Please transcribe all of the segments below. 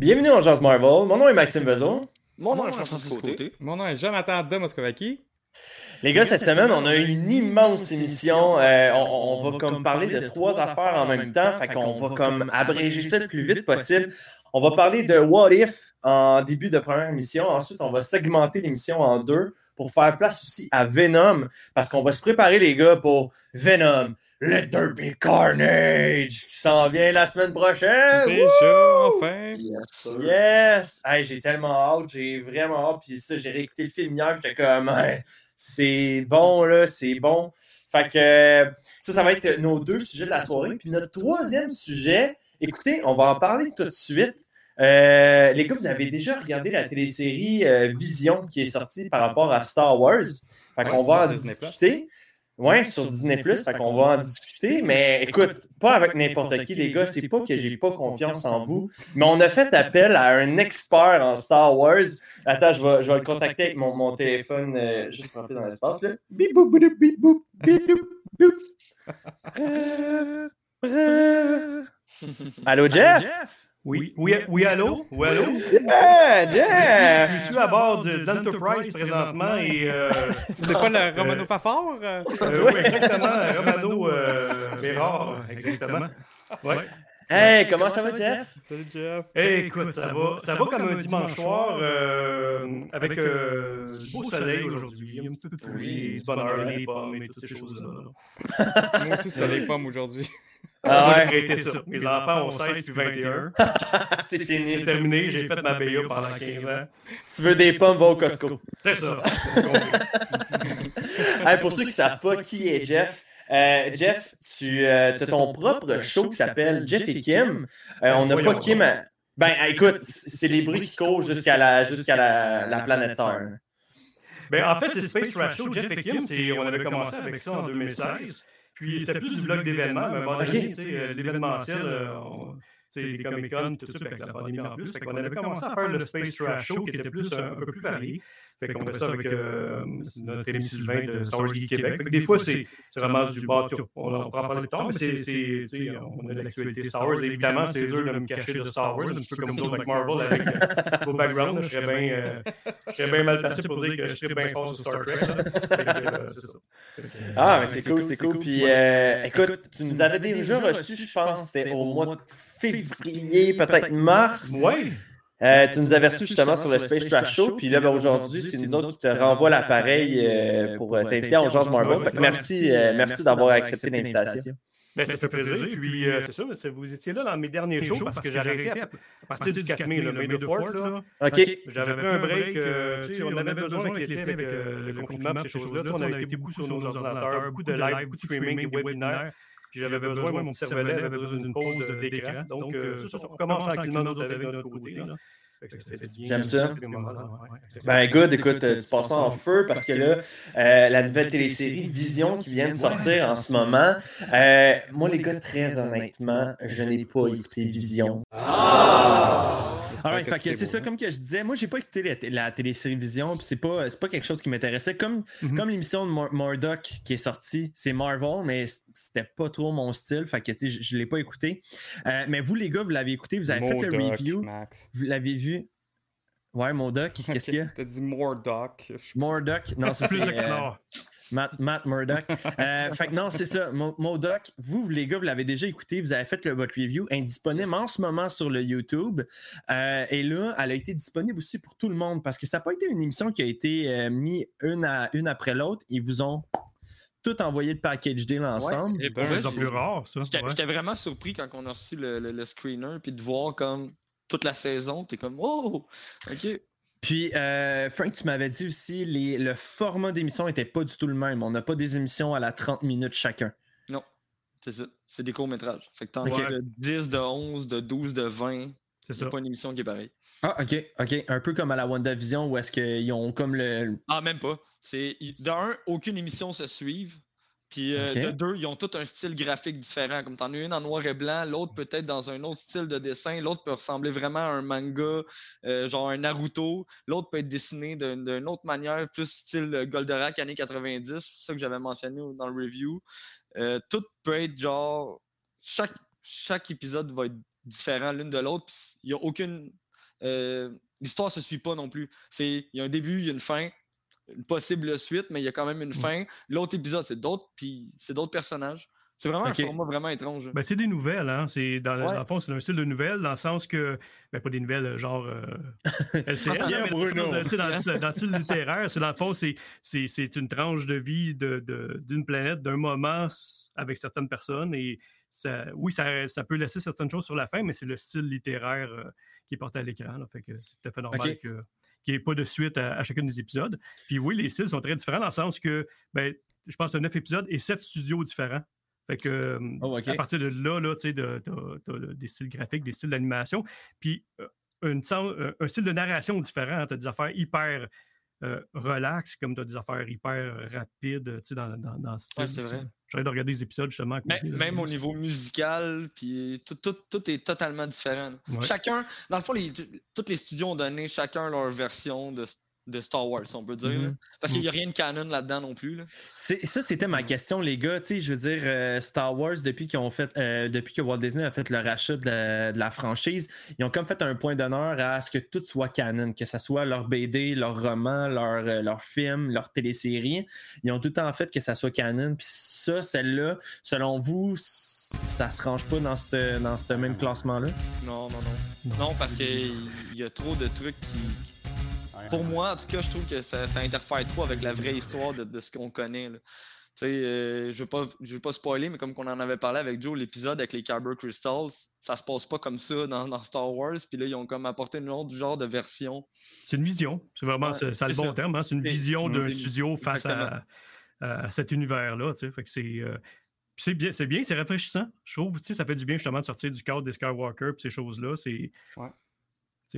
Bienvenue en Jazz Marvel. Mon nom est Maxime Bezon. Mon nom est Francis Côté. Mon nom est Jonathan de Moskovaki. Les gars, cette semaine, on a une immense émission. Euh, on, on va comme parler de trois affaires en même temps. Fait qu'on va comme abréger ça le plus vite possible. On va parler de What If en début de première émission. Ensuite, on va segmenter l'émission en deux pour faire place aussi à Venom. Parce qu'on va se préparer, les gars, pour Venom. Let there be carnage qui s'en vient la semaine prochaine. Déjà, enfin. Yes. Yes! Hey, j'ai tellement hâte, j'ai vraiment hâte. Puis ça, j'ai réécouté le film hier, j'étais comme, Hey, c'est bon, là, c'est bon. Fait que ça, ça va être nos deux sujets de la soirée. Puis notre troisième sujet, écoutez, on va en parler tout de suite. Euh, les gars, vous avez déjà regardé la télésérie euh, Vision qui est sortie par rapport à Star Wars. Fait qu'on Ouais, va en discuter. Ouais, sur Disney+, fait qu'on va en discuter, mais écoute, pas avec n'importe qui, les gars, c'est pas que j'ai pas confiance en vous, mais on a fait appel à un expert en Star Wars. Attends, je vais, je vais le contacter avec mon, mon téléphone, euh, juste pour rentrer dans l'espace, là. Allô, Jeff? Oui, oui, oui, allô? Oui, allô? Yeah, Je Jeff! suis, je suis à bord de l'Enterprise présentement et. Euh, C'était pas le Romano Fafard? euh? euh, oui, exactement. Romano euh, Bérard, exactement. Ouais. Hey, comment ça va, Jeff? Salut Jeff. Eh, écoute, ça va, ça va comme un dimanche soir euh, avec euh, du beau soleil aujourd'hui, un petit peu de pluie, du bonheur, des pommes et toutes ces choses-là. Moi aussi, c'était les pommes aujourd'hui. Ah ouais. arrêté ça. Mes enfants ont 16 puis 21. C'est C'est fini. terminé, j'ai fait ma BA pendant 15 ans. Si tu veux des pommes, va au Costco. C'est ça. c'est. Hey, pour ceux qui ne savent pas qui est Jeff, euh, Jeff, tu as ton propre show qui s'appelle Jeff et Kim. Euh, on n'a pas Voyons Kim. à- Ben, écoute, c'est les bruits qui courent jusqu'à la, jusqu'à la, la planète Terre. Ben, en fait, c'est Space Trash Show. Jeff et Kim, c'est- on avait commencé avec ça en 2016. Puis c'était plus du vlog d'événements, mais à un moment donné, Ok. tu sais, euh, l'événementiel, euh, les Comic-Con, tout ça, avec la pandémie en plus. Fait qu'on avait commencé à faire le Space Trash Show qui était plus, un, un peu plus varié. Fait qu'on fait ça avec euh, notre ami Sylvain de Star Wars Geek Québec. Fait que des fois, c'est c'est vraiment du bas. On, en parler plus tard, mais c'est, c'est- tu sais, on a de l'actualité Star Wars. Évidemment, c'est dur de me cacher de Star Wars, un peu comme d'autres avec Marvel, avec euh, vos backgrounds. Je serais bien euh, je serais bien mal placé pour dire que je serais bien fort sur Star Trek. là. Fait que, euh, c'est ça. Fait que, euh, Ah, mais c'est cool, c'est cool. Puis, euh, écoute, tu nous avais déjà reçu, je pense, c'était au mois de février, peut-être mars. Ouais. Euh, tu nous avais reçu justement sur le Space Trash Show. Puis là, ben, aujourd'hui, c'est nous autres qui te renvoient l'appareil euh, pour euh, t'inviter en Genre Marvel. Merci, euh, merci d'avoir accepté l'invitation. Ben, ça fait plaisir. Puis, euh, c'est c'est- vous étiez là dans mes derniers shows parce que j'ai arrêté à, à partir du 4 mai, le May the Fourth, là. OK. J'avais pris un break. euh, tu sais, on avait besoin avec l'été, avec euh, le confinement, ces choses-là. On avait été beaucoup sur nos ordinateurs, beaucoup de live, beaucoup de streaming, des webinaires. Puis j'avais besoin, moi, mon petit cervelet avait besoin d'une pause d'écran. Donc, euh, ça, ça, on recommence tranquillement avec notre côté. là. J'aime ça. Ben, good, écoute, euh, tu passes ça en feu parce que là, euh, la nouvelle télésérie Vision qui vient de sortir en ce moment. euh, moi, les gars, très honnêtement, je n'ai pas écouté Vision. Alright, fait que c'est ça, comme que je disais, moi j'ai pas écouté la, la télésérie Vision, puis c'est pas, c'est pas quelque chose qui m'intéressait. Comme, Mhm. comme l'émission de Mur- Murdoch qui est sortie, c'est Marvel, mais c'était pas trop mon style, fait que tu sais, je, je l'ai pas écouté. Euh, mais vous les gars, vous l'avez écouté, vous avez fait le review, Max. vous l'avez vu? Ouais, Modoc, qu'est-ce qu'il y a? T'as dit Mordoc. Je- Murdoch, non, c'est Plus de euh. Matt, Matt Murdoch. Euh, fait que non, c'est ça. Mo- Modoc, vous, les gars, vous l'avez déjà écouté, vous avez fait le- votre review, indisponible en ce moment sur le YouTube. Euh, et là, elle a été disponible aussi pour tout le monde parce que ça n'a pas été une émission qui a été euh, mise une, à, une après l'autre. Ils vous ont tout envoyé le package deal ensemble. Et C'est pour de vrai, plus rare, ça. J'étais ouais. vraiment surpris quand on a reçu le, le- le screener, puis de voir comme toute la saison, t'es comme, oh, ok. Puis, euh, Frank, tu m'avais dit aussi, les, le format d'émission n'était pas du tout le même. On n'a pas des émissions à la 30 minutes chacun. Non, c'est ça. C'est des courts-métrages. Fait que t'en Ok. as de 10, de 11, de 12, de 20. C'est pas une émission qui est pareille. Ah, ok, ok. Un peu comme à la WandaVision où est-ce qu'ils ont comme le. Ah, même pas. C'est de un, aucune émission se suive. Puis euh, de deux, ils ont tout un style graphique différent. Comme t'en as une en noir et blanc, l'autre peut-être dans un autre style de dessin, l'autre peut ressembler vraiment à un manga, euh, genre un Naruto. L'autre peut être dessiné d'une autre manière, plus style euh, Goldorak années 90. C'est ça que j'avais mentionné dans le review. Euh, tout peut être genre. Chaque, chaque épisode va être différent l'une de l'autre. Il n'y a aucune. L'histoire se suit pas non plus. C'est Il y a un début, il y a une fin une possible suite, mais il y a quand même une fin. L'autre épisode, c'est d'autres, puis c'est d'autres personnages. C'est vraiment un format vraiment étrange. Ben, c'est des nouvelles, hein. C'est dans, le- Ouais. dans le fond, c'est un style de nouvelles, dans le sens que. Ben, pas des nouvelles euh, genre euh, hein, mais dans le Bruno. sens, tu sais, dans, le- dans le style littéraire, c'est dans le fond, c'est, c'est, c'est une tranche de vie de, de- d'une planète, d'un moment avec certaines personnes. Et ça, oui, ça, ça peut laisser certaines choses sur la fin, mais c'est le style littéraire euh, qui est porté à l'écran. là. Fait que c'est tout à fait normal que qu'il n'y ait pas de suite à, à chacun des épisodes. Puis oui, les styles sont très différents dans le sens que, ben, je pense que neuf épisodes et sept studios différents. Fait que, euh, Oh, à partir de là, là tu sais, de- des styles graphiques, des styles d'animation, puis euh, une euh, un style de narration différent. Tu as des affaires hyper euh, relax, comme tu as des affaires hyper rapides, tu sais, dans, dans, dans ce style. Ouais, c'est vrai. J'arrête de regarder des épisodes, justement. à Mais- là. même au niveau musical, puis tout, tout, tout est totalement différent. Ouais. Chacun, dans le fond, les, tous les studios ont donné chacun leur version de, de Star Wars, on peut dire. Mhm. Parce qu'il n'y a rien de canon là-dedans non plus. là. Ça, c'était ma question, les gars. Je veux dire, euh, Star Wars, depuis qu'ils ont fait, euh, depuis que Walt Disney a fait le rachat de la, de la franchise, ils ont comme fait un point d'honneur à ce que tout soit canon, que ce soit leur BD, leur roman, leur, euh, leur film, leur télésérie. Ils ont tout le temps fait que ça soit canon. Puis ça, celle-là, selon vous, ça se range pas dans ce dans ce même classement-là? Non, non, non. Non, parce qu'il y a trop de trucs qui. Pour moi, en tout cas, je trouve que ça, ça interfère trop avec la vraie histoire de, de ce qu'on connaît. là. Tu sais, euh, je veux pas, je veux pas spoiler, mais comme on en avait parlé avec Joe, l'épisode avec les Kyber Crystals, ça se passe pas comme ça dans, dans Star Wars. Puis là, ils ont comme apporté une autre genre de version. C'est une vision. C'est vraiment Ouais, ça le bon ça. terme. hein. C'est une vision d'un studio face à, cet univers-là. tu sais. Fait que c'est. euh, c'est bien, c'est rafraîchissant. Je trouve, tu sais, ça fait du bien justement de sortir du cadre des Skywalker et ces choses-là. C'est. Ouais.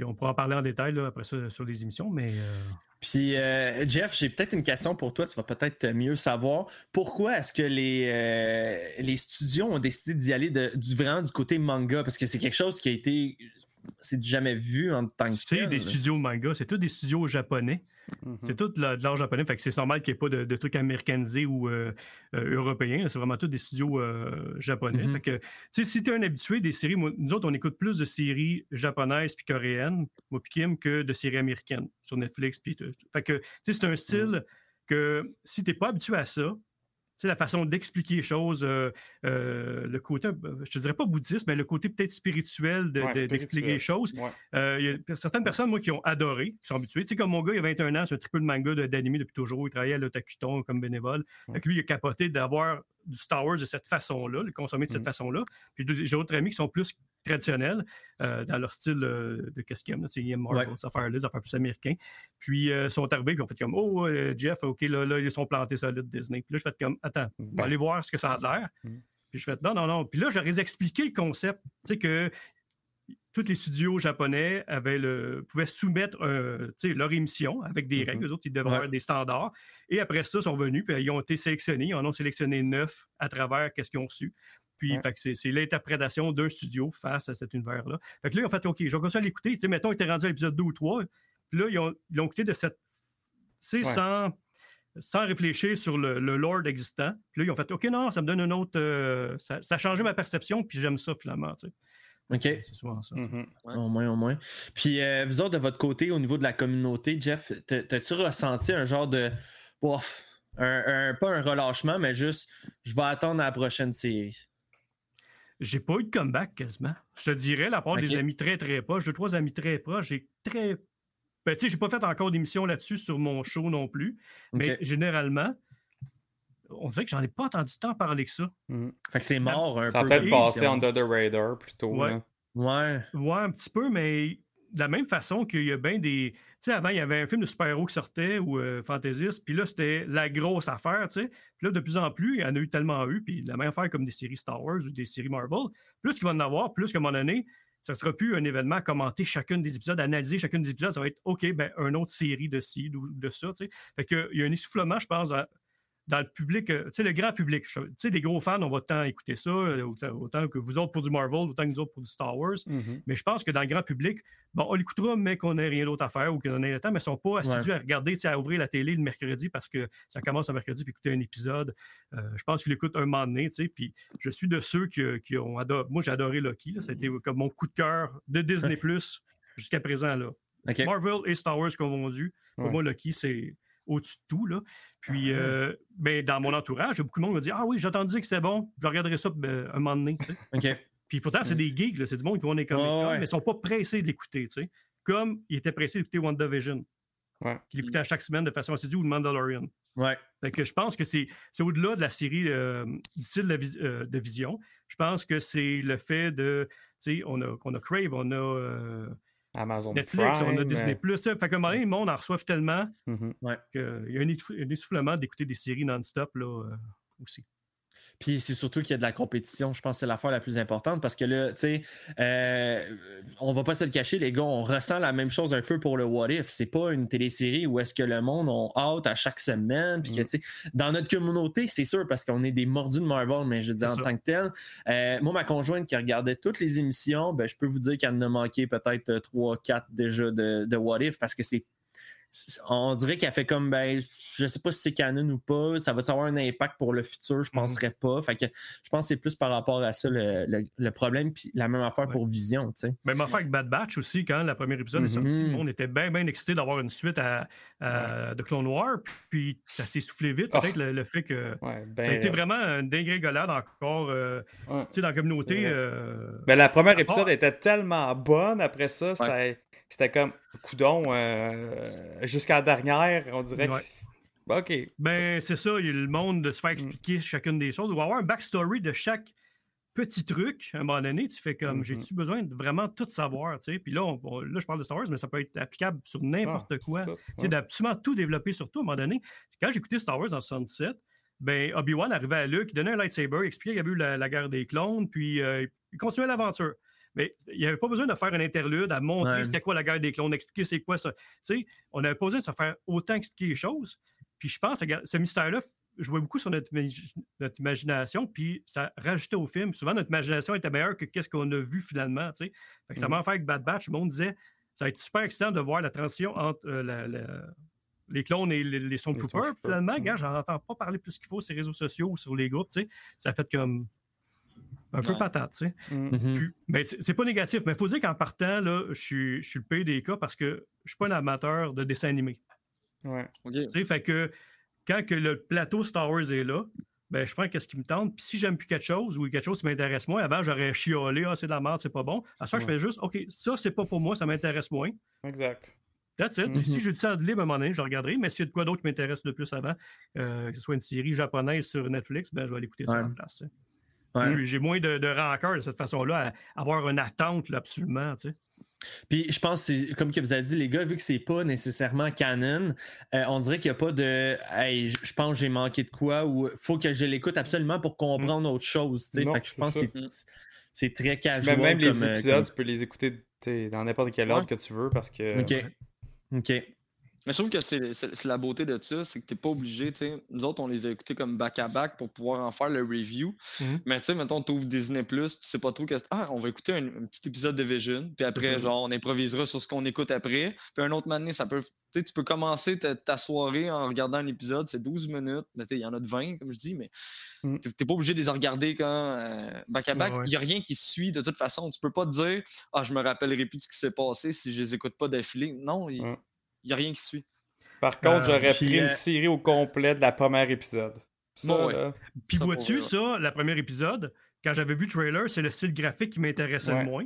On pourra en parler en détail après ça sur les émissions, mais euh, Puis, euh, Jeff, j'ai peut-être une question pour toi. Tu vas peut-être mieux savoir. Pourquoi est-ce que les, euh, studios ont décidé d'y aller du, vraiment du côté manga? Parce que c'est quelque chose qui a été. C'est du jamais vu en tant que c'est des studios manga, c'est tous des studios japonais. Mhm. C'est tout de la- de l'art japonais, fait que c'est normal qu'il n'y ait pas de, de trucs américanisés ou euh, euh, européens. C'est vraiment tous des studios euh, japonais. Mhm. Fait que, tu sais, si tu es un habitué des séries, moi- nous autres, on écoute plus de séries japonaises puis coréennes, moi puis Kim, que de séries américaines sur Netflix. Fait que, tu sais, c'est un style que si tu n'es pas habitué à ça, sais, la façon d'expliquer les choses, euh, euh, le côté, je te dirais pas bouddhiste, mais le côté peut-être spirituel de- Ouais, de- d'expliquer les choses. Ouais. Euh, Il y a certaines personnes, moi, qui ont adoré, qui sont habituées. Tu sais, comme mon gars, il a 21 ans, c'est un triple manga de- d'anime depuis toujours. Il travaillait à l'Otakuton comme bénévole. Fait que lui, il a capoté d'avoir du Star Wars de cette façon-là, le consommer de cette Mhm. façon-là. Puis j'ai d'autres amis qui sont plus traditionnels euh, dans leur style euh, de qu'est-ce qu'ils aiment. ils aiment Marvel, Ouais. des affaires plus américains. Puis euh, ils sont arrivés, puis ils ont fait comme Oh, Jeff, OK, là, là, ils sont plantés solides Disney. Puis là, je fais comme Attends, on va Ben. aller voir ce que ça a l'air. Mhm. Puis je fais Non, non, non. Puis là, j'aurais expliqué le concept. Tu sais, que tous les studios japonais avaient le, pouvaient soumettre euh, leur émission avec des Mhm. règles. Eux autres, ils devaient Ouais. avoir des standards. Et après ça, ils sont venus, puis ils ont été sélectionnés. Ils en ont sélectionné neuf à travers qu'est-ce qu'ils ont su. Puis, Ouais. c'est, l'interprétation d'un studio face à cet univers-là. Fait que là, ils ont fait OK, je vais continuer à l'écouter. Mettons, ils étaient rendus à l'épisode 2 ou 3. Puis là, ils, ont, ils l'ont écouté de cette. Ouais. sans, sans réfléchir sur le, le lore existant. Puis là, ils ont fait OK, non, ça me donne une autre. euh, ça, ça a changé ma perception, puis j'aime ça finalement. tu sais. OK. C'est souvent ça. Mhm. Ouais. Au moins, au moins. Puis, euh, vous autres, de votre côté, au niveau de la communauté, Jeff, t'as- t'as-tu ressenti un genre de. Bof, un, un- pas un relâchement, mais juste, je vais attendre la prochaine série? J'ai pas eu de comeback quasiment. Je te dirais, la part des amis très très proches, deux, trois amis très proches, j'ai très. Ben, tu sais, j'ai pas fait encore d'émission là-dessus sur mon show non plus. Mais généralement, on dirait que j'en ai pas entendu tant parler que ça. Mhm. Fait que c'est mort un Ça a peu. peut-être comme passé émission. under the radar plutôt. Ouais. Ouais. Ouais, un petit peu, mais de la même façon qu'il y a bien des. Tu sais, avant, il y avait un film de super-héros qui sortait ou euh, fantaisiste, puis là, c'était la grosse affaire, tu sais. Puis là, de plus en plus, il y en a eu tellement eu, puis la même affaire comme des séries Star Wars ou des séries Marvel, plus qu'il va en avoir, plus qu'à un moment donné, ça ne sera plus un événement à commenter chacun des épisodes, analyser chacun des épisodes, ça va être OK, ben, une autre série de ci, ou de ça, tu sais. Fait qu'il y a un essoufflement, je pense, à- dans le public, euh, tu sais, le grand public. Tu sais, les gros fans, on va tant écouter ça, euh, autant, que vous autres pour du Marvel, autant que nous autres pour du Star Wars. Mhm. Mais je pense que dans le grand public, bon, on l'écoutera, mais qu'on n'ait rien d'autre à faire ou qu'on ait le temps, mais ils ne sont pas assidus à regarder, tu sais, à ouvrir la télé le mercredi parce que ça commence le mercredi puis écouter un épisode. Euh, je pense qu'ils l'écoutent un moment donné, tu sais, puis je suis de ceux qui, qui ont adoré. Moi, j'ai adoré Loki, a été comme mon coup de cœur de Disney Plus jusqu'à présent, là. Marvel et Star Wars confondus. Pour Ouais. moi, Loki, c'est au-dessus de tout. Là. Puis, euh, ben, dans mon entourage, beaucoup de monde me dit Ah oui, j'ai entendu que c'était bon, je regarderai ça ben, un moment donné. tu sais. OK. Puis pourtant, c'est des geeks, là, c'est du monde qui vont ouais. mais ils ne sont pas pressés de l'écouter. tu sais. Comme ils étaient pressés d'écouter WandaVision, Ouais. qui l'écoutaient à chaque semaine de façon assidue, ou le Mandalorian. Ouais. Fait que je pense que c'est c'est au-delà de la série euh, du style de, vis- euh, de Vision. Je pense que c'est le fait de. Tu sais, on a, on a Crave, on a euh, Amazon Netflix, on a Disney. euh, Fait qu'à un moment donné, le monde en reçoit tellement mhm. qu'il y a un essoufflement d'écouter des séries non-stop là, euh, aussi. Puis c'est surtout qu'il y a de la compétition. Je pense que c'est l'affaire la plus importante parce que là, tu sais, euh, on va pas se le cacher, les gars, on ressent la même chose un peu pour le What If. C'est pas une télésérie où est-ce que le monde on hâte à chaque semaine. Puis que, Mm. tu sais, dans notre communauté, c'est sûr parce qu'on est des mordus de Marvel, mais je C'est en tant que tel. euh, moi, ma conjointe qui regardait toutes les émissions, ben, je peux vous dire qu'elle en a manqué peut-être 3-4 déjà de, de What If parce que c'est on dirait qu'elle fait comme ben je sais pas si c'est canon ou pas, ça va avoir un impact pour le futur, je Mhm. penserais pas. Fait que je pense que c'est plus par rapport à ça le, le- le problème, puis la même affaire Ouais. pour Vision, tu sais. Même affaire avec Bad Batch aussi, quand le premier épisode est sorti, on était bien, bien excité d'avoir une suite à, à The Clone War, puis ça s'est soufflé vite. Oh. Peut-être le, le fait que Ouais, ça a été ben, vraiment une dégringolade encore euh, ouais. tu sais, dans la communauté. Euh, Ben, la première part- épisode était tellement bonne après ça, ça c'était comme coudon euh, jusqu'à la dernière, on dirait que Ouais. Ben, OK. Ben, c'est ça, il y a le monde de se Mm. faire expliquer chacune des choses, ou avoir un backstory de chaque petit truc. À un moment donné, tu fais comme, Mhm. j'ai-tu besoin de vraiment tout savoir, tu sais? Puis là, on- on- là, je parle de Star Wars, mais ça peut être applicable sur n'importe quoi. Tu sais, ouais. d'absolument tout développer sur tout. À un moment donné, quand écouté Star Wars en 77, ben, Obi-Wan arrivait à Luke, il donnait un lightsaber, il expliquait qu'il y avait eu la, la guerre des clones, puis euh, il continuait l'aventure. Mais il n'y avait pas besoin de faire un interlude à montrer Ouais. c'était quoi la guerre des clones, expliquer c'est quoi ça. Tu sais, on n'avait pas besoin de se faire autant expliquer les choses. Puis je pense que ce mystère-là jouait beaucoup sur notre, notre imagination, puis ça rajoutait au film. Souvent, notre imagination était meilleure que qu'est-ce qu'on a vu finalement. ça m'a fait avec Bad Batch. Le monde disait ça va être super excitant de voir la transition entre euh, la- la- les clones et les, les Stormtroopers. Finalement, mhm. gars, j'en entends pas parler plus qu'il faut sur les réseaux sociaux ou sur les groupes. tu sais. Ça a fait comme un peu Ouais. patate. tu sais. Mm. Mhm. Puis- mais c'est c'est pas négatif, mais il faut dire qu'en partant, là, je suis, je suis le pire des cas parce que je suis pas un amateur de dessin animé. Ouais. OK. Tu sais, fait que quand que le plateau Star Wars est là, ben, je prends qu'est-ce qui me tente. Puis si j'aime plus quelque chose ou quelque chose qui m'intéresse moins, avant j'aurais chiolé, ah, c'est de la merde, c'est pas bon. À ça, je Ouais. fais juste, OK, ça, c'est pas pour moi, ça m'intéresse moins. Exact. That's it. Mhm. Si j'ai du temps de libre à un moment donné, je regarderai. Mais s'il y a de quoi d'autre qui m'intéresse le plus avant, euh, que ce soit une série japonaise sur Netflix, ben, je vais aller écouter ça Ouais. la place. tu sais. Ouais. J'ai- moins de, de rancœur de cette façon-là à avoir une attente là, absolument. tu sais. Puis je pense, que comme que vous avez dit, les gars, vu que c'est pas nécessairement canon, euh, on dirait qu'il n'y a pas de Hey, je pense que j'ai manqué de quoi ou faut que je l'écoute absolument pour comprendre autre chose. tu sais. Non, Fait que je pense ça. que c'est- très casual. Même, même les comme, euh, épisodes, tu peux les écouter dans n'importe quel ordre que tu veux parce que. Ok. Ok. Mais je trouve que c'est la beauté de ça, c'est que t'es pas obligé, tu sais. Nous autres, on les a écoutés comme back-à-back pour pouvoir en faire le review. Mhm. Mais tu sais, mettons, t'ouvres Disney+, tu sais pas trop qu'est-ce... Ah, on va écouter un, un petit épisode de Vision, puis après, genre, on improvisera sur ce qu'on écoute après. Puis un autre moment donné, ça peut... Tu sais, tu peux commencer ta, ta soirée en regardant un épisode, c'est 12 minutes, mais tu sais, il y en a de 20, comme je dis, mais Mhm. t'es t'es pas obligé de les regarder quand euh, back-à-back. Il Ouais, ouais. y a rien qui suit de toute façon. Tu peux pas te dire « Ah, je me rappellerai plus de ce qui s'est passé si je les écoute pas d'affilée. » Non, il Ouais. y a rien qui suit. Par contre, Euh, j'aurais pris euh, une série au complet de la première épisode. Ça, Bon, ouais. là, Puis vois-tu, ça, le premier épisode, quand j'avais vu le trailer, c'est le style graphique qui m'intéressait Ouais. le moins.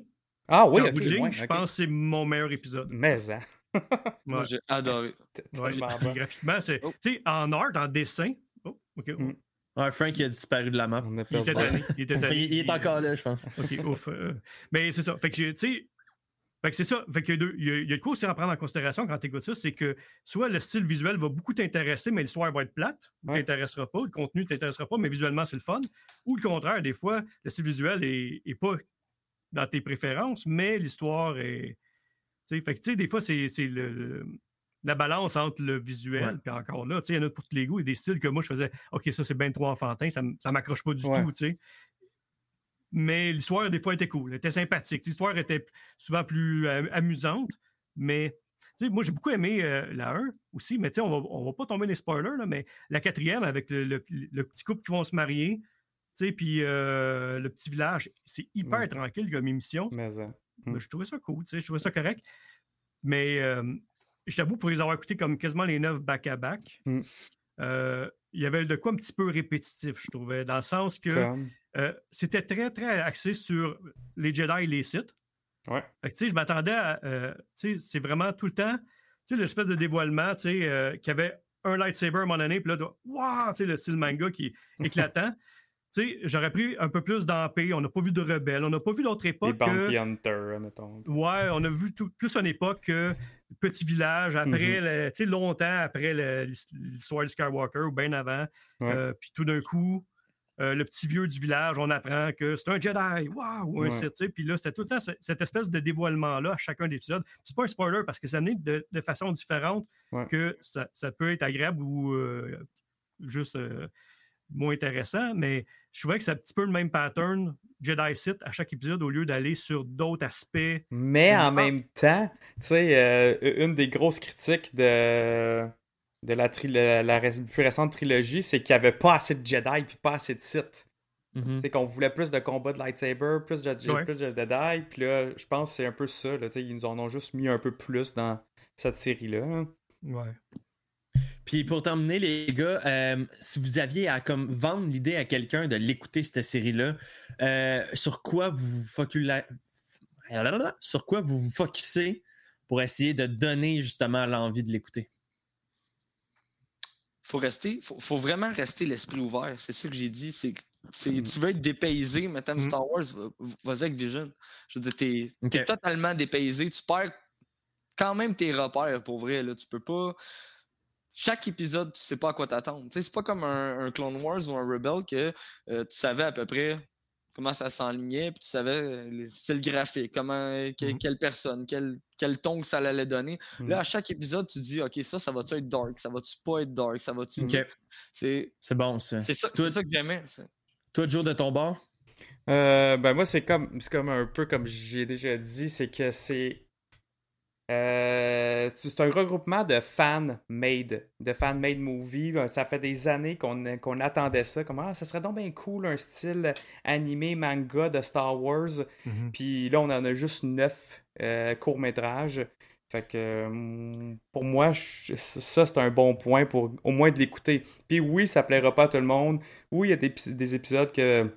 Ah oui, En ok. bout de ligne, ouais, je pense que c'est mon meilleur épisode. Mais, hein. Moi, j'ai adoré. Graphiquement, c'est. Oh. Tu sais, en art, en dessin. Oh, ok. Mm. Ouais, Frank il a disparu de la map. On a Il perdu. était tanné. Il était tanné. Il, il est encore là, je pense. Ok, ouf. euh, mais c'est ça. Fait que j'ai, tu sais, Fait que c'est ça. Fait qu'il y a deux- il y a, il y a de quoi aussi à prendre en considération quand tu écoutes ça, c'est que soit le style visuel va beaucoup t'intéresser, mais l'histoire va être plate, ou Ouais. t'intéressera pas, le contenu ne t'intéressera pas, mais visuellement c'est le fun. Ou le contraire, des fois, le style visuel est, est pas dans tes préférences, mais l'histoire est. Fait que tu sais, des fois, c'est c'est le, le- la balance entre le visuel, puis encore là, tu sais, il y en a pour tous les goûts, il y a des styles que moi je faisais, OK, ça c'est bien trop enfantin, ça ça m'accroche pas du Ouais. tout, tu sais. Mais l'histoire, des fois, était cool, elle était sympathique. L'histoire était souvent plus euh, amusante, mais moi, j'ai beaucoup aimé euh, la 1 aussi, mais on va, on va pas tomber dans les spoilers, là, mais la quatrième, avec le, le- le petit couple qui vont se marier, puis euh, le petit village, c'est hyper tranquille comme émission. Mais, euh, Ben, je trouvais ça cool, je trouvais ça correct. Mais je t'avoue, pour les avoir écoutés comme quasiment les neuf back-à-back, Mm. euh, il y avait de quoi un petit peu répétitif, je trouvais, dans le sens que comme? Euh, c'était très, très axé sur les Jedi et les Sith. Ouais. Fait que, tu sais, je m'attendais à. euh, tu sais, c'est vraiment tout le temps, tu sais, l'espèce de dévoilement, tu sais, euh, qu'il y avait un lightsaber à un moment donné, puis là, waouh, tu sais, le style manga qui est éclatant. tu sais, j'aurais pris un peu plus d'Empire, on n'a pas vu de rebelles, on n'a pas vu d'autres Les époques. que- Bounty Hunters, mettons. Ouais, on a vu tout- plus une époque que Petit Village, après, le- tu sais, longtemps après l'histoire de Skywalker ou bien avant. Euh, puis tout d'un coup, euh, le petit vieux du village, on apprend que c'est un Jedi, waouh, ou un. Sith. Puis là, c'était tout le temps ce- cette espèce de dévoilement-là à chacun des épisodes. C'est pas un spoiler parce que ça amené de, de façon différente Ouais. que ça, ça peut être agréable ou euh, juste euh, moins intéressant, mais je trouvais que c'est un petit peu le même pattern Jedi Sith à chaque épisode au lieu d'aller sur d'autres aspects Mais en Ah. même temps, tu sais, une des grosses critiques de, de la, tri- la, la ré- plus récente trilogie, c'est qu'il n'y avait pas assez de Jedi puis pas assez de Sith. Mhm. Tu sais, qu'on voulait plus de combats de lightsaber, plus de, Ouais. plus de Jedi, puis là, je pense que c'est un peu ça, là, ils nous en ont juste mis un peu plus dans cette série-là. hein. Ouais. Puis pour terminer, les gars, euh, si vous aviez à comme vendre l'idée à quelqu'un de l'écouter, cette série-là, euh, sur quoi vous vous focula- sur quoi vous vous focussez pour essayer de donner justement l'envie de l'écouter? Faut rester, faut, faut vraiment rester l'esprit ouvert. C'est ça que j'ai dit. C'est, c'est, Mm. tu veux être dépaysé, mettons Mm. Star Wars, va- vas-y avec Vision. Je veux dire, t'es, totalement dépaysé. Tu perds quand même tes repères pour vrai. Là. Tu peux pas. Chaque épisode, tu sais pas à quoi t'attendre. C'est pas comme un, un Clone Wars ou un Rebel que euh, tu savais à peu près comment ça s'enlignait, puis tu savais euh, les styles graphiques, comment, que- Mhm. quelle personne, quel, quel ton que ça allait donner. Mhm. Là, à chaque épisode, tu dis, OK, ça, ça va-tu être dark? Ça va-tu pas être dark? Ça va-tu. Ok. C'est C'est bon, ça. c'est ça, Toi- c'est ça que j'aimais. c'est- Toi, Joe, de ton bord? Euh, ben moi, c'est comme, c'est comme un peu comme j'ai déjà dit, c'est que c'est. Euh, c'est un regroupement de fan-made, de fan-made movie. Euh, Ça fait des années qu'on attendait ça. Comme, ah, ça serait donc bien cool, un style animé manga de Star Wars. Mhm. Puis là, on en a juste neuf euh, courts-métrages. Fait que hum, pour moi, je- ça, c'est un bon point pour au moins de l'écouter. Puis oui, ça plaira pas à tout le monde. Oui, il y a des, des épisodes que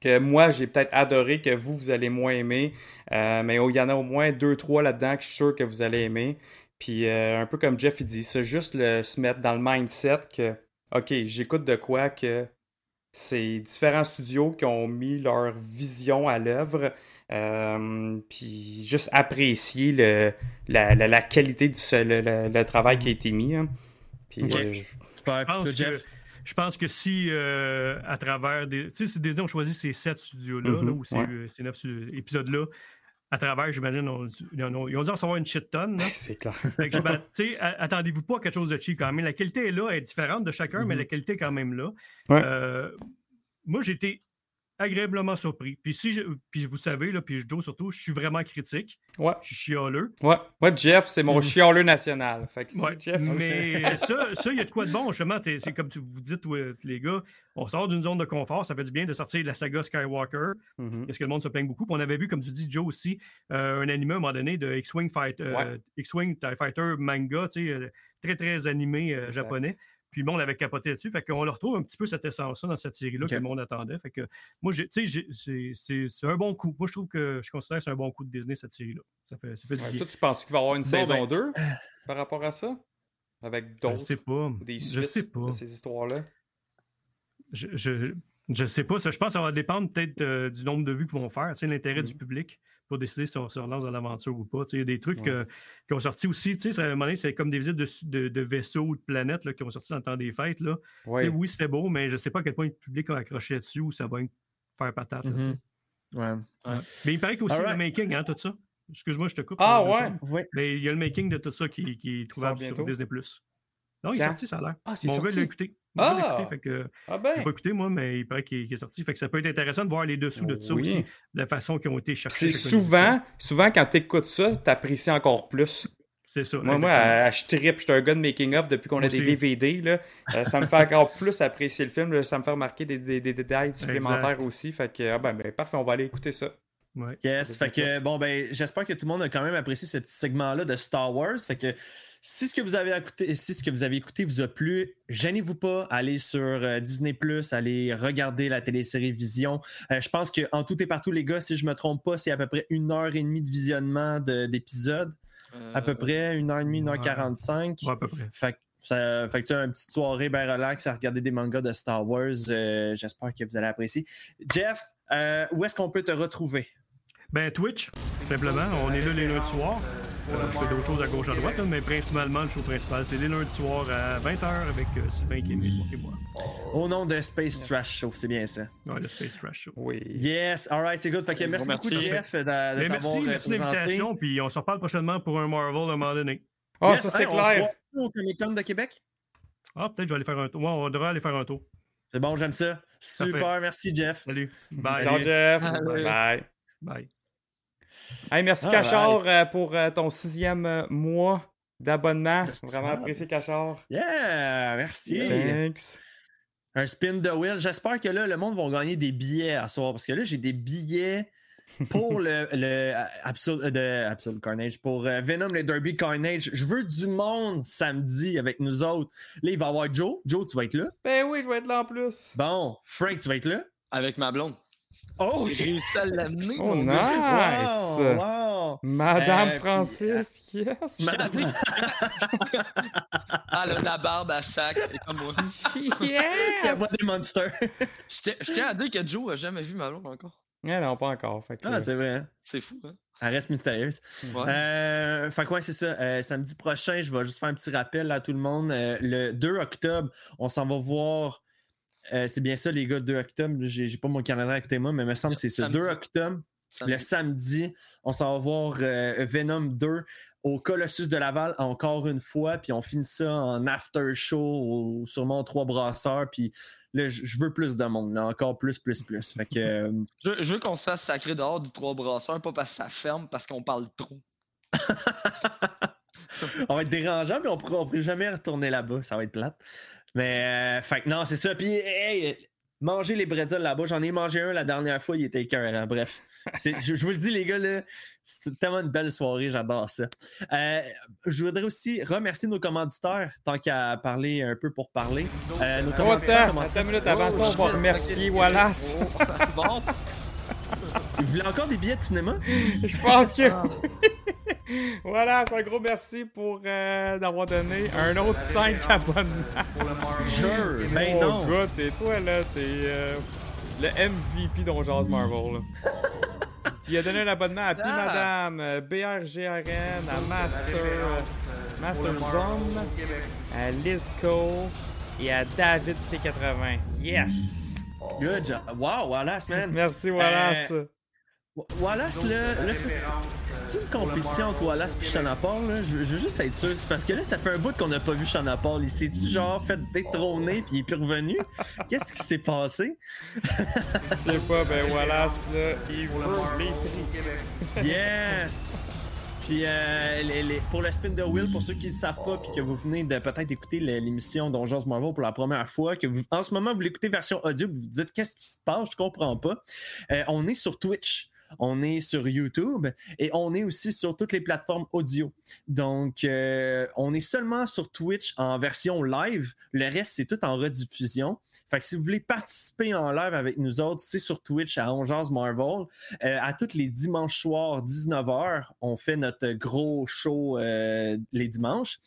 que moi j'ai peut-être adoré, que vous, vous allez moins aimer. Euh, mais il y en a au moins deux, trois là-dedans que je suis sûr que vous allez aimer. Puis euh, un peu comme Jeff il dit, c'est juste le, se mettre dans le mindset que OK, j'écoute de quoi que c'est différents studios qui ont mis leur vision à l'œuvre. Euh, puis juste apprécier le, la, la- la qualité du le, le- le travail qui a été mis. hein. Puis euh, je- Super. Je Puis toi, pense, Jeff? que, je pense que si, euh, à travers des. Tu sais, si Disney ont choisi ces sept studios-là, là, Mhm, ou ces, ouais. euh, ces neuf épisodes-là, à travers, j'imagine, on- ils, ont, ils ont dû recevoir une shit tonne. c'est clair. Ben, tu sais, a- attendez-vous pas à quelque chose de cheap quand même. La qualité est là, elle est différente de chacun, mais Mhm. la qualité est quand même là. Ouais. Euh, moi, été agréablement surpris. Puis si je- puis vous savez, là, puis Joe surtout, je suis vraiment critique. Ouais. Je suis chialeux. Ouais. Moi, Jeff, c'est mon chialeux national. Fait que si Ouais, Jeff. mais ça, ça, il y a de quoi de bon, justement. C'est comme tu vous dites, les gars, on sort d'une zone de confort, ça fait du bien de sortir de la saga Skywalker. Mhm. Est-ce que le monde se plaigne beaucoup? Puis on avait vu, comme tu dis, Joe aussi, euh, un anime à un moment donné de X-Wing Fight, euh, Ouais. X-Wing TIE Fighter manga, tu sais, euh, très, très animé euh, japonais. Puis le monde avait capoté là-dessus. Fait qu'on le retrouve un petit peu cette essence-là dans cette série-là que le monde attendait. Fait que moi, tu sais, c'est- un bon coup. Moi, je trouve que je considère que c'est un bon coup de Disney, cette série-là. Ça fait, ça fait du Ouais, bien. toi, tu penses qu'il va y avoir une Bon, saison ben- 2 par rapport à ça? Avec Je d'autres, sais pas. des Je suites sais pas. de ces histoires-là? Je, je, je sais pas. Ça, je pense que ça va dépendre peut-être euh, du nombre de vues qu'ils vont faire, tu sais, l'intérêt du public. Pour décider si on se relance dans l'aventure ou pas. Tu sais, Il y a des trucs Ouais. euh, qui ont sorti aussi. tu sais, ça, à un moment donné, c'est comme des visites de, de- de vaisseaux ou de planètes là, qui ont sorti dans le temps des fêtes. Là. Tu sais, Ouais. Oui, c'était beau, mais je ne sais pas à quel point le public a accroché dessus ou ça va faire patate. là, tu sais. Mhm. Ouais. Mais il paraît qu'il y a aussi Alright. le making, hein, tout ça. Excuse-moi, je te coupe. Ah, euh, ouais? Mais il y a le making de tout ça qui, qui est trouvable sur? Disney. Non, il est sorti, ça a l'air. Ah, c'est Mon gars sorti? l'a écouté. Mon gars l'a Ah! écouté, fait que Ah ben! pas écouté, moi, mais il paraît qu'il est sorti. Fait que ça peut être intéressant de voir les dessous de ça Oui. aussi, de la façon qu'ils ont été cherchés. C'est souvent, souvent quand tu écoutes ça, tu apprécies encore plus. C'est ça. Moi, moi, euh, je trippe, je suis un gars de making-of depuis qu'on a des. DVD. Là. Euh, ça me fait encore plus apprécier le film, là. ça me fait remarquer des, des- des détails supplémentaires Exact. aussi. Fait que, ah ben, ben, parfait, on va aller écouter ça. Ouais. Yes, fait que bon ben j'espère que tout le monde a quand même apprécié ce petit segment-là de Star Wars. Fait que si ce que vous avez écouté, si ce que vous avez écouté vous a plu, gênez-vous pas, allez sur euh, Disney allez regarder la télésérie Vision. Euh, je pense que en tout et partout les gars, si je me trompe pas, c'est à peu près une heure et demie de visionnement de- d'épisodes, à peu Euh, près une heure et demie, une heure quarante-cinq. Ouais, à peu près. Fait que ça, fait que tu as une petite soirée bien relax à regarder des mangas de Star Wars. Euh, J'espère que vous allez apprécier. Jeff, euh, où est-ce qu'on peut te retrouver? Ben, Twitch, simplement. On est là les lundis soirs. Je fais d'autres choses à gauche, à droite, mais principalement, le show principal, c'est les lundis soirs à 20h avec euh, Sylvain qui est venu et moi. Au nom de Space Trash Show, c'est bien ça. Ouais, le Space Trash Show. Oui. Yes, alright, c'est good. Fait que merci Gros beaucoup, merci. T'avoir merci, euh, merci de présenté. l'invitation, puis on se reparle prochainement pour un Marvel à un moment donné. Ah, Yes, ça c'est hey, on se clair. au Comic Con de Québec? Ah, peut-être je vais aller faire un tour. Ouais, on devrait aller faire un tour. C'est bon, j'aime ça. Super, merci, Jeff. Salut. Bye. Ciao, Jeff. Salut. Bye. Bye. Hey, merci, All Cachard, euh, pour euh, ton sixième euh, mois d'abonnement. Vraiment apprécié, Cachard. Yeah, merci. Thanks. Un spin de wheel. J'espère que là, le monde va gagner des billets à soir parce que là, j'ai des billets pour le, le Absol- de Absolute Carnage, pour euh, Venom, le Derby Carnage. Je veux du monde samedi avec nous autres. Là, il va y avoir Joe. Joe, tu vas être là? Ben oui, je vais être là en plus. Bon, Frank, tu vas être là? Avec ma blonde. Oh, J'ai réussi à l'amener. Oh, mon gars. nice. Wow, wow. Madame Euh, puis, Francis, yes. Madame- Ah, a la barbe à sac, elle est comme moi. Yes. envoie des monsters. Je tiens- je tiens à dire que Joe a jamais vu ma blonde encore. Ah non, pas encore. Fait que, Ah, c'est vrai. hein? C'est fou, hein? Elle reste mystérieuse. Ouais. Euh, fait que ouais, c'est ça. Euh, samedi prochain, je vais juste faire un petit rappel à tout le monde. Euh, le 2 octobre, on s'en va voir. Euh, c'est bien ça, les gars, 2 octobre. J'ai pas mon calendrier à côté de moi, mais il me semble que c'est ça. Samedi. 2 octobre, Samedi. le samedi, on s'en va voir euh, Venom 2 au Colossus de Laval encore une fois. Puis on finit ça en after show, ou sûrement trois brasseurs. Puis là, je veux plus de monde, là, encore plus, plus, plus. Fait que. euh, Je, je veux qu'on se fasse sacrer dehors du trois brasseurs, pas parce que ça ferme, parce qu'on parle trop. on va être dérangeant, mais on on pourra jamais retourner là-bas. Ça va être plate. Mais, euh, fait que non, c'est ça. Puis, hey, manger les bretzels là-bas. J'en ai mangé un la dernière fois, il était écœurant. Bref. Je, je vous le dis, les gars, là, c'est tellement une belle soirée, j'adore ça. Euh, je voudrais aussi remercier nos commanditaires, tant qu'à parler un peu pour parler. Euh, nos Oh, commanditaires, comment attends minute avant ça, on va remercier Wallace. bon, Vous voulez encore des billets de cinéma? Je pense que. Voilà, c'est un gros merci pour euh, d'avoir donné un autre 5 abonnements. Sure, ben oh, non. God, t'es toi là, t'es euh, le MVP dont jase Marvel. Là. tu as donné un abonnement à P Ah. Madame, euh, BRGRN, à Master, euh, Master Zone, à Lizco et à David P80. Yes! Good job. Wow, Wallace, man. Merci Wallace. Euh, Wa- Wallace, là, là c'est une compétition entre Wallace et Shana Paul, là? Je, veux- je veux juste être sûr. C'est parce que là, ça fait un bout qu'on n'a pas vu Shana Paul. Il s'est-tu genre fait détrôner puis il est plus revenu? Qu'est-ce qui s'est passé? Je sais pas, ben Wallace là, il prix. Yes! Puis euh, les- les- pour le spin de Will, pour ceux qui ne savent pas, puis que vous venez de peut-être écouter le- l'émission Donjons Marvel pour la première fois, que vous, en ce moment vous l'écoutez version audio, vous vous dites qu'est-ce qui se passe, je comprends pas. Euh, on est sur Twitch. On est sur YouTube et on est aussi sur toutes les plateformes audio. Donc, euh, on est seulement sur Twitch en version live. Le reste, c'est tout en rediffusion. Fait que si vous voulez participer en live avec nous autres, c'est sur Twitch à Ongeance Marvel. Euh, à tous les dimanches soirs, 19h, on fait notre gros show euh, les dimanches.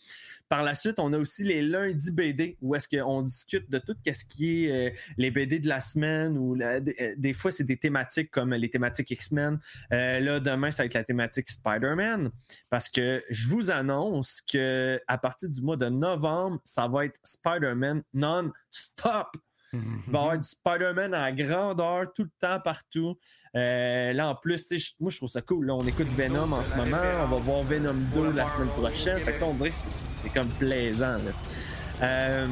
Par la suite, on a aussi les lundis BD où est-ce qu'on discute de tout ce qui est euh, les BD de la semaine ou euh, des fois, c'est des thématiques comme les thématiques X-Men. Euh, là, demain, ça va être la thématique Spider-Man parce que je vous annonce que à partir du mois de novembre, ça va être Spider-Man non-stop. Il va y avoir du Spider-Man à grandeur, tout le temps, partout. Euh, là, en plus, moi, je trouve ça cool. Là, on écoute Venom en ce moment. On va voir Venom 2 la semaine prochaine. Fait que, on dirait que c'est- comme plaisant. là. Euh,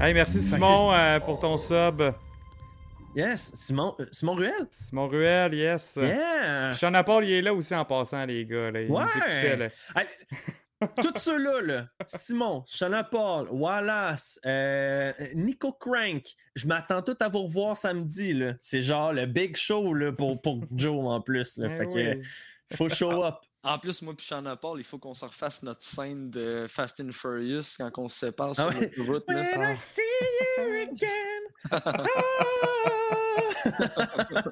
Hey, merci Simon euh, pour ton sub. yes, Simon, Simon Ruel? Simon Ruel, yes. Yes. Sean Paul, il est là aussi en passant, les gars. Là. Il nous Ouais. écoutait, là. Tous ceux-là, là, Simon, Shana Paul, Wallace, euh, Nico Crank, je m'attends tout à vous revoir samedi. là. C'est genre le big show là, pour, pour Joe en plus. Là. Eh Fait que, oui. faut show up. En plus, moi puis Shanna Paul, il faut qu'on se refasse notre scène de Fast and Furious quand on se sépare Ah sur ouais? notre route. là. When I see you again. Ah!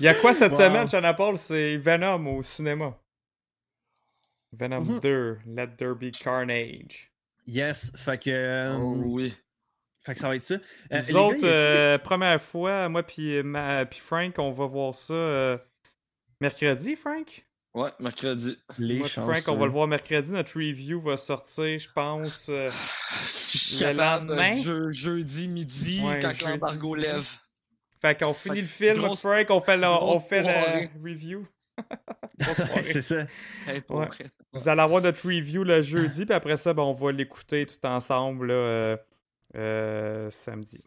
Il y a quoi cette Wow. semaine, Sean Paul? C'est Venom au cinéma. Venom Mhm. 2, Let There Be Carnage. yes, fait que, euh, Oh oui. fait que ça va être ça. Euh, Nous les autres, euh, première fois, moi puis ma- puis Frank, on va voir ça euh, mercredi, Frank? Ouais, mercredi. les Moi Frank, on va le voir mercredi. Notre review va sortir, je pense. euh, Je Le lendemain? je- jeudi midi, Ouais, quand l'embargo lève. Fait qu'on finit le film, grosse- Frank, on fait la, on fait la review. C'est ça. Hey, pour Ouais. Vous allez avoir notre review le jeudi, puis après ça, ben, on va l'écouter tout ensemble là, euh, euh, samedi.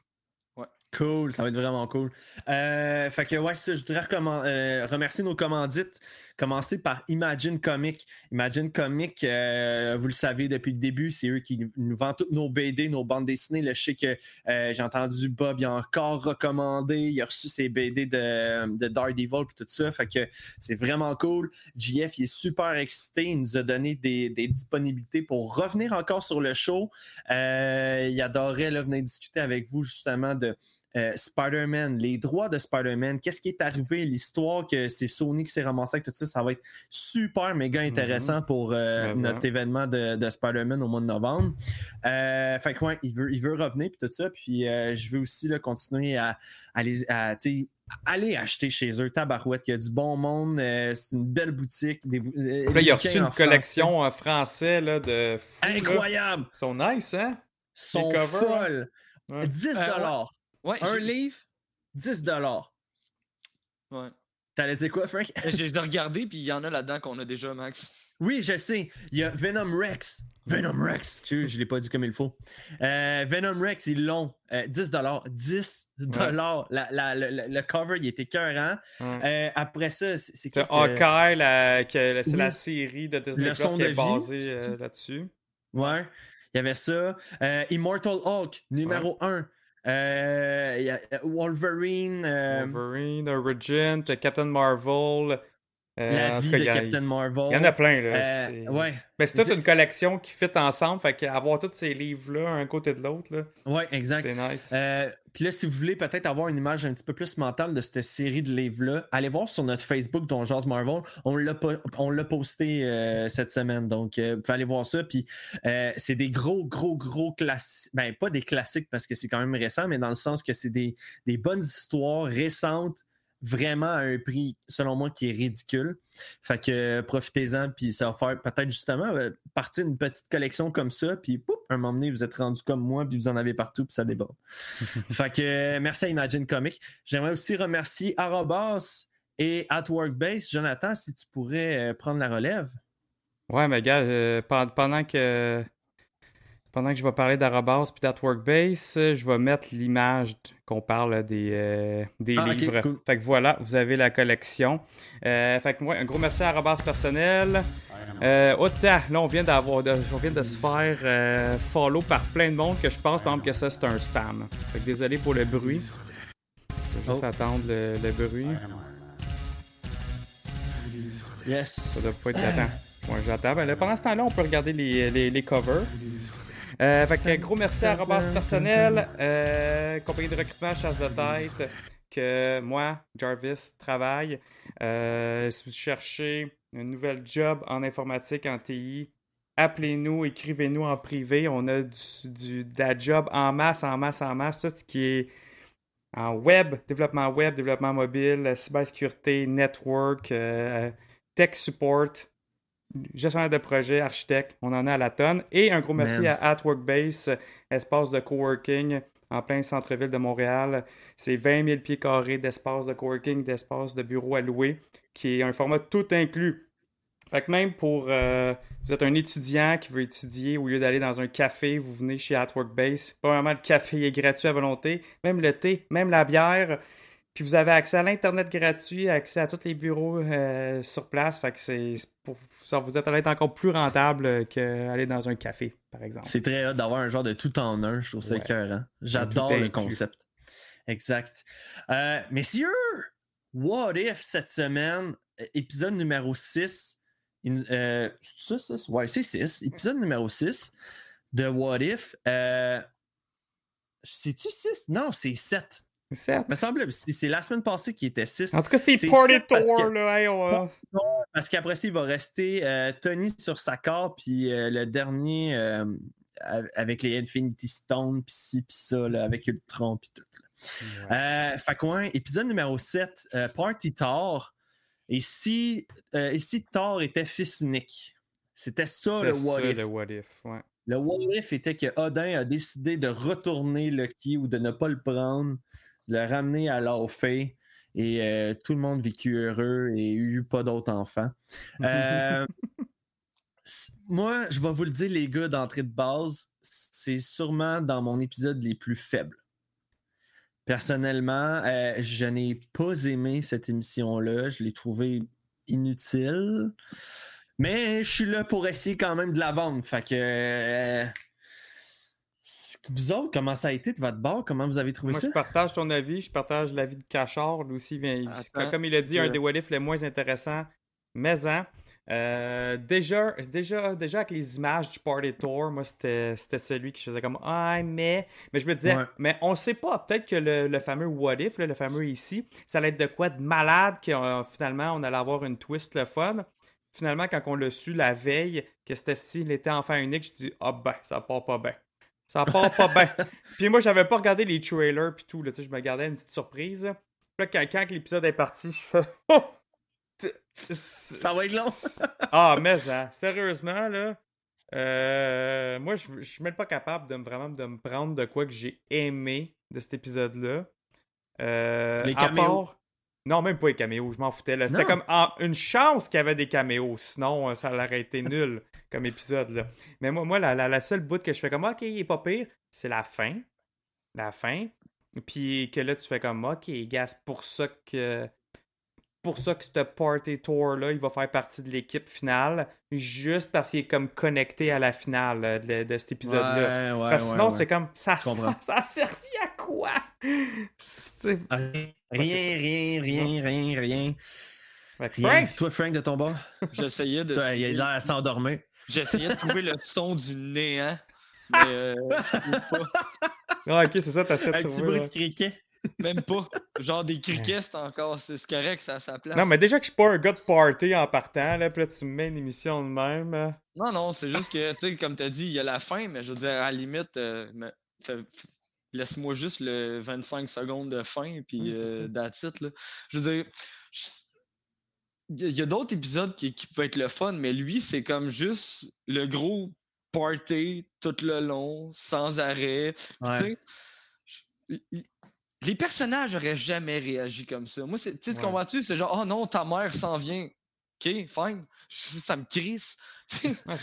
Cool, ça va être vraiment cool. Euh, fait que ouais, ça, je voudrais euh, remercier nos commandites. Commencer par Imagine Comic. Imagine Comic, euh, vous le savez depuis le début, c'est eux qui nous- vendent toutes nos BD, nos bandes dessinées. Je sais que euh, j'ai entendu Bob, il a encore recommandé, il a reçu ses BD de, de Daredevil et tout ça. Fait que c'est vraiment cool. JF, il est super excité. Il nous a donné des, disponibilités pour revenir encore sur le show. Euh, il adorait venir discuter avec vous justement de euh, Spider-Man, les droits de Spider-Man, qu'est-ce qui est arrivé, l'histoire que c'est Sony qui s'est ramassé avec tout ça, ça va être super méga intéressant pour euh, notre événement de, de Spider-Man au mois de novembre. Euh, fait que ouais, il veut, il veut revenir puis tout ça, puis euh, je veux aussi là, continuer à, à les à, tu sais, aller acheter chez eux, Tabarouette, il y a du bon monde, euh, c'est une belle boutique. Des, euh, Là, il a reçu une français. collection en français là, de fou, là. Incroyable! Ils sont nice, hein? sont covers, hein? folles. Ouais. 10 ouais. dollars. Ouais, Un livre, 10 dollars. ouais. T'allais dire quoi, Frank? J'ai regardé, puis il y en a là-dedans qu'on a déjà, Max. Oui, je sais. Il y a Venom Rex. Venom Rex. Excuse, je ne l'ai pas dit comme il faut. Euh, Venom Rex, ils l'ont. Euh, 10 10 La- la- le, cover, il était écœurant. Ouais. Euh, après ça, c'est que- Hawkeye, la- que- c'est Oui. la série de Disney Le Plus son qui de est basée euh, là-dessus. Ouais. Il y avait ça. Euh, Immortal Hulk, numéro 1. Euh, y a Wolverine. euh, Wolverine, t'as Captain Marvel. Euh, la tout vie cas, de il a- Captain Marvel. Il y en a plein, là. Euh, c'est... ouais. Mais c'est toute une collection qui fit ensemble. Fait qu'avoir tous ces livres-là, un côté de l'autre, là, Ouais, exact. c'est nice. Euh, Puis là, si vous voulez peut-être avoir une image un petit peu plus mentale de cette série de livres-là, allez voir sur notre Facebook Don Jazz Marvel. On l'a, po- on l'a posté euh, cette semaine. Donc, euh, vous pouvez aller voir ça. Puis euh, c'est des gros, gros, gros classiques. Ben, pas des classiques parce que c'est quand même récent, mais dans le sens que c'est des, des bonnes histoires récentes, vraiment à un prix, selon moi, qui est ridicule. Fait que euh, profitez-en, puis ça va faire peut-être justement euh, partie d'une petite collection comme ça, puis poup, un moment donné, vous êtes rendu comme moi, puis vous en avez partout, puis ça déborde. fait que euh, merci à Imagine Comics. J'aimerais aussi remercier Arobas et At Workbase. Jonathan, si tu pourrais euh, prendre la relève. Ouais, mais gars, pen- pendant que pendant que je vais parler d'Arabas puis Workbase, euh, je vais mettre l'image qu'on parle des, euh, des Ah, livres. cool. Fait que voilà, vous avez la collection. Euh, fait que moi, un gros merci à Arabas personnel. Euh, autant, là, on vient d'avoir, de, on vient de se faire euh, follow par plein de monde que je pense, par exemple, que ça, c'est un spam. Fait que désolé pour le bruit. Je vais juste Oh. attendre le, le bruit. Yes. Ça doit pas être attends. Ouais, j'attends. Ben pendant ce temps-là, on peut regarder les, les, les covers. Euh, gros merci à Robas Personnel, euh, compagnie de recrutement chasse de tête, que moi, Jarvis, travaille. Euh, si vous cherchez un nouvel job en informatique, en TI, appelez-nous, écrivez-nous en privé. On a du, du, job en masse, en masse, en masse. Tout ce qui est en web, développement web, développement mobile, cybersécurité, network, euh, tech support, gestionnaire de projet, architecte, on en a à la tonne. Et un gros merci à At Workbase, espace de coworking en plein centre-ville de Montréal. C'est 20 000 pieds carrés d'espace de coworking, d'espace de bureau à louer, qui est un format tout inclus. Fait que même pour euh, vous êtes un étudiant qui veut étudier, au lieu d'aller dans un café, vous venez chez At Workbase. Pas vraiment le café est gratuit à volonté, même le thé, même la bière. Puis vous avez accès à l'Internet gratuit, accès à tous les bureaux euh, sur place. Fait que c'est pour ça, vous êtes allé être encore plus rentable qu'aller dans un café, par exemple. C'est très hot d'avoir un genre de tout en un. Je trouve ça Ouais. écœurant. J'adore le concept. Exact. Euh, messieurs, What If cette semaine, épisode numéro 6. Il- euh, c'est ça, 6? Ouais, c'est 6. Épisode numéro 6 de What If. Euh, C'est-tu 6? Non, c'est 7. Certes. me semble c'est c'est la semaine passée qui était 6. En tout cas, c'est Party sept parce Tour, que- là. Hey, on Parce qu'après ça, il va rester euh, Tony sur sa carte, puis euh, le dernier euh, av- avec les Infinity Stones, puis ci, puis ça, là, avec Ultron, puis tout. là. Fait épisode numéro 7, euh, Party Thor. Et si, et si Thor était fils unique? C'était ça le What ça, If. le What If, ouais. Le what if était que Odin a décidé de retourner Lucky ou de ne pas le prendre, de le ramener à l'Orphée et euh, tout le monde vécut heureux et eut pas d'autres enfants. Euh, moi, je vais vous le dire, les gars, d'entrée de base, c'est sûrement dans mon épisode les plus faibles. Personnellement, euh, je n'ai pas aimé cette émission-là. Je l'ai trouvée inutile. Mais je suis là pour essayer quand même de la vendre. Fait que. Vous autres, comment ça a été de votre bord? Comment vous avez trouvé Moi, ça? je partage ton avis, je partage l'avis de Cachard. Lui aussi, Attends, comme il a dit, un des What les moins intéressants. Mais hein, euh, déjà, déjà, déjà avec les images du Party Tour, moi, c'était c'était celui qui faisait comme Ah, mais. Mais je me disais, Ouais. mais on sait pas, peut-être que le, le fameux What If, là, le fameux ici, ça allait être de quoi de malade, que euh, finalement, on allait avoir une twist le fun. Finalement, quand on l'a su la veille, que c'était s'il était enfant unique, je dis Ah ben, ça part pas bien. Ça part pas bien. Puis moi, j'avais pas regardé les trailers puis tout, là, je me gardais une petite surprise. Puis là, quand, l'épisode est parti, je fais Ça va être long. ah, mais hein, sérieusement, là, euh, moi, je, suis même pas capable de me, vraiment de me prendre de quoi que j'ai aimé de cet épisode-là. Euh, Les à caméos. part- Non, même pas les caméos, je m'en foutais. là. C'était comme ah, une chance qu'il y avait des caméos, sinon euh, ça aurait été nul comme épisode. Là. Mais moi, moi la, la, la seule bout que je fais comme ok, il est pas pire, c'est la fin. La fin. Puis que là, tu fais comme ok, gars, c'est pour ça que pour ça que ce party tour là, il va faire partie de l'équipe finale, juste parce qu'il est comme connecté à la finale euh, de, de cet épisode-là. Ouais, ouais, parce que ouais, sinon, ouais. c'est comme ça, ça, ça a servi à quoi? Rien, rien, rien, rien, rien. Frank, Toi, Frank, de ton bord, J'essayais de. toi, il a l'air à s'endormir. J'essayais de trouver le son du néant. Mais euh, je trouve pas. Ah, ok, c'est ça, t'as Un de petit bruit de criquet? Même pas. Genre des criquets, c'est encore. C'est correct, ça a sa place. Non, mais déjà que je suis pas un gars de party en partant, là, puis là, tu me mets une émission de même. euh. Non, non, c'est juste que, tu sais, comme tu as dit, il y a la fin, mais je veux dire, à la limite, euh, laisse-moi juste le 25 secondes de fin, puis euh, là. Je veux dire, je- il y a- d'autres épisodes qui, qui peuvent être le fun, mais lui, c'est comme juste le gros party tout le long, sans arrêt. Puis, Ouais. tu sais, les personnages auraient jamais réagi comme ça. Moi, tu sais, Ouais. comprends-tu? C'est genre, oh non, ta mère s'en vient. Ok, fine. Ça me crisse. Ouais,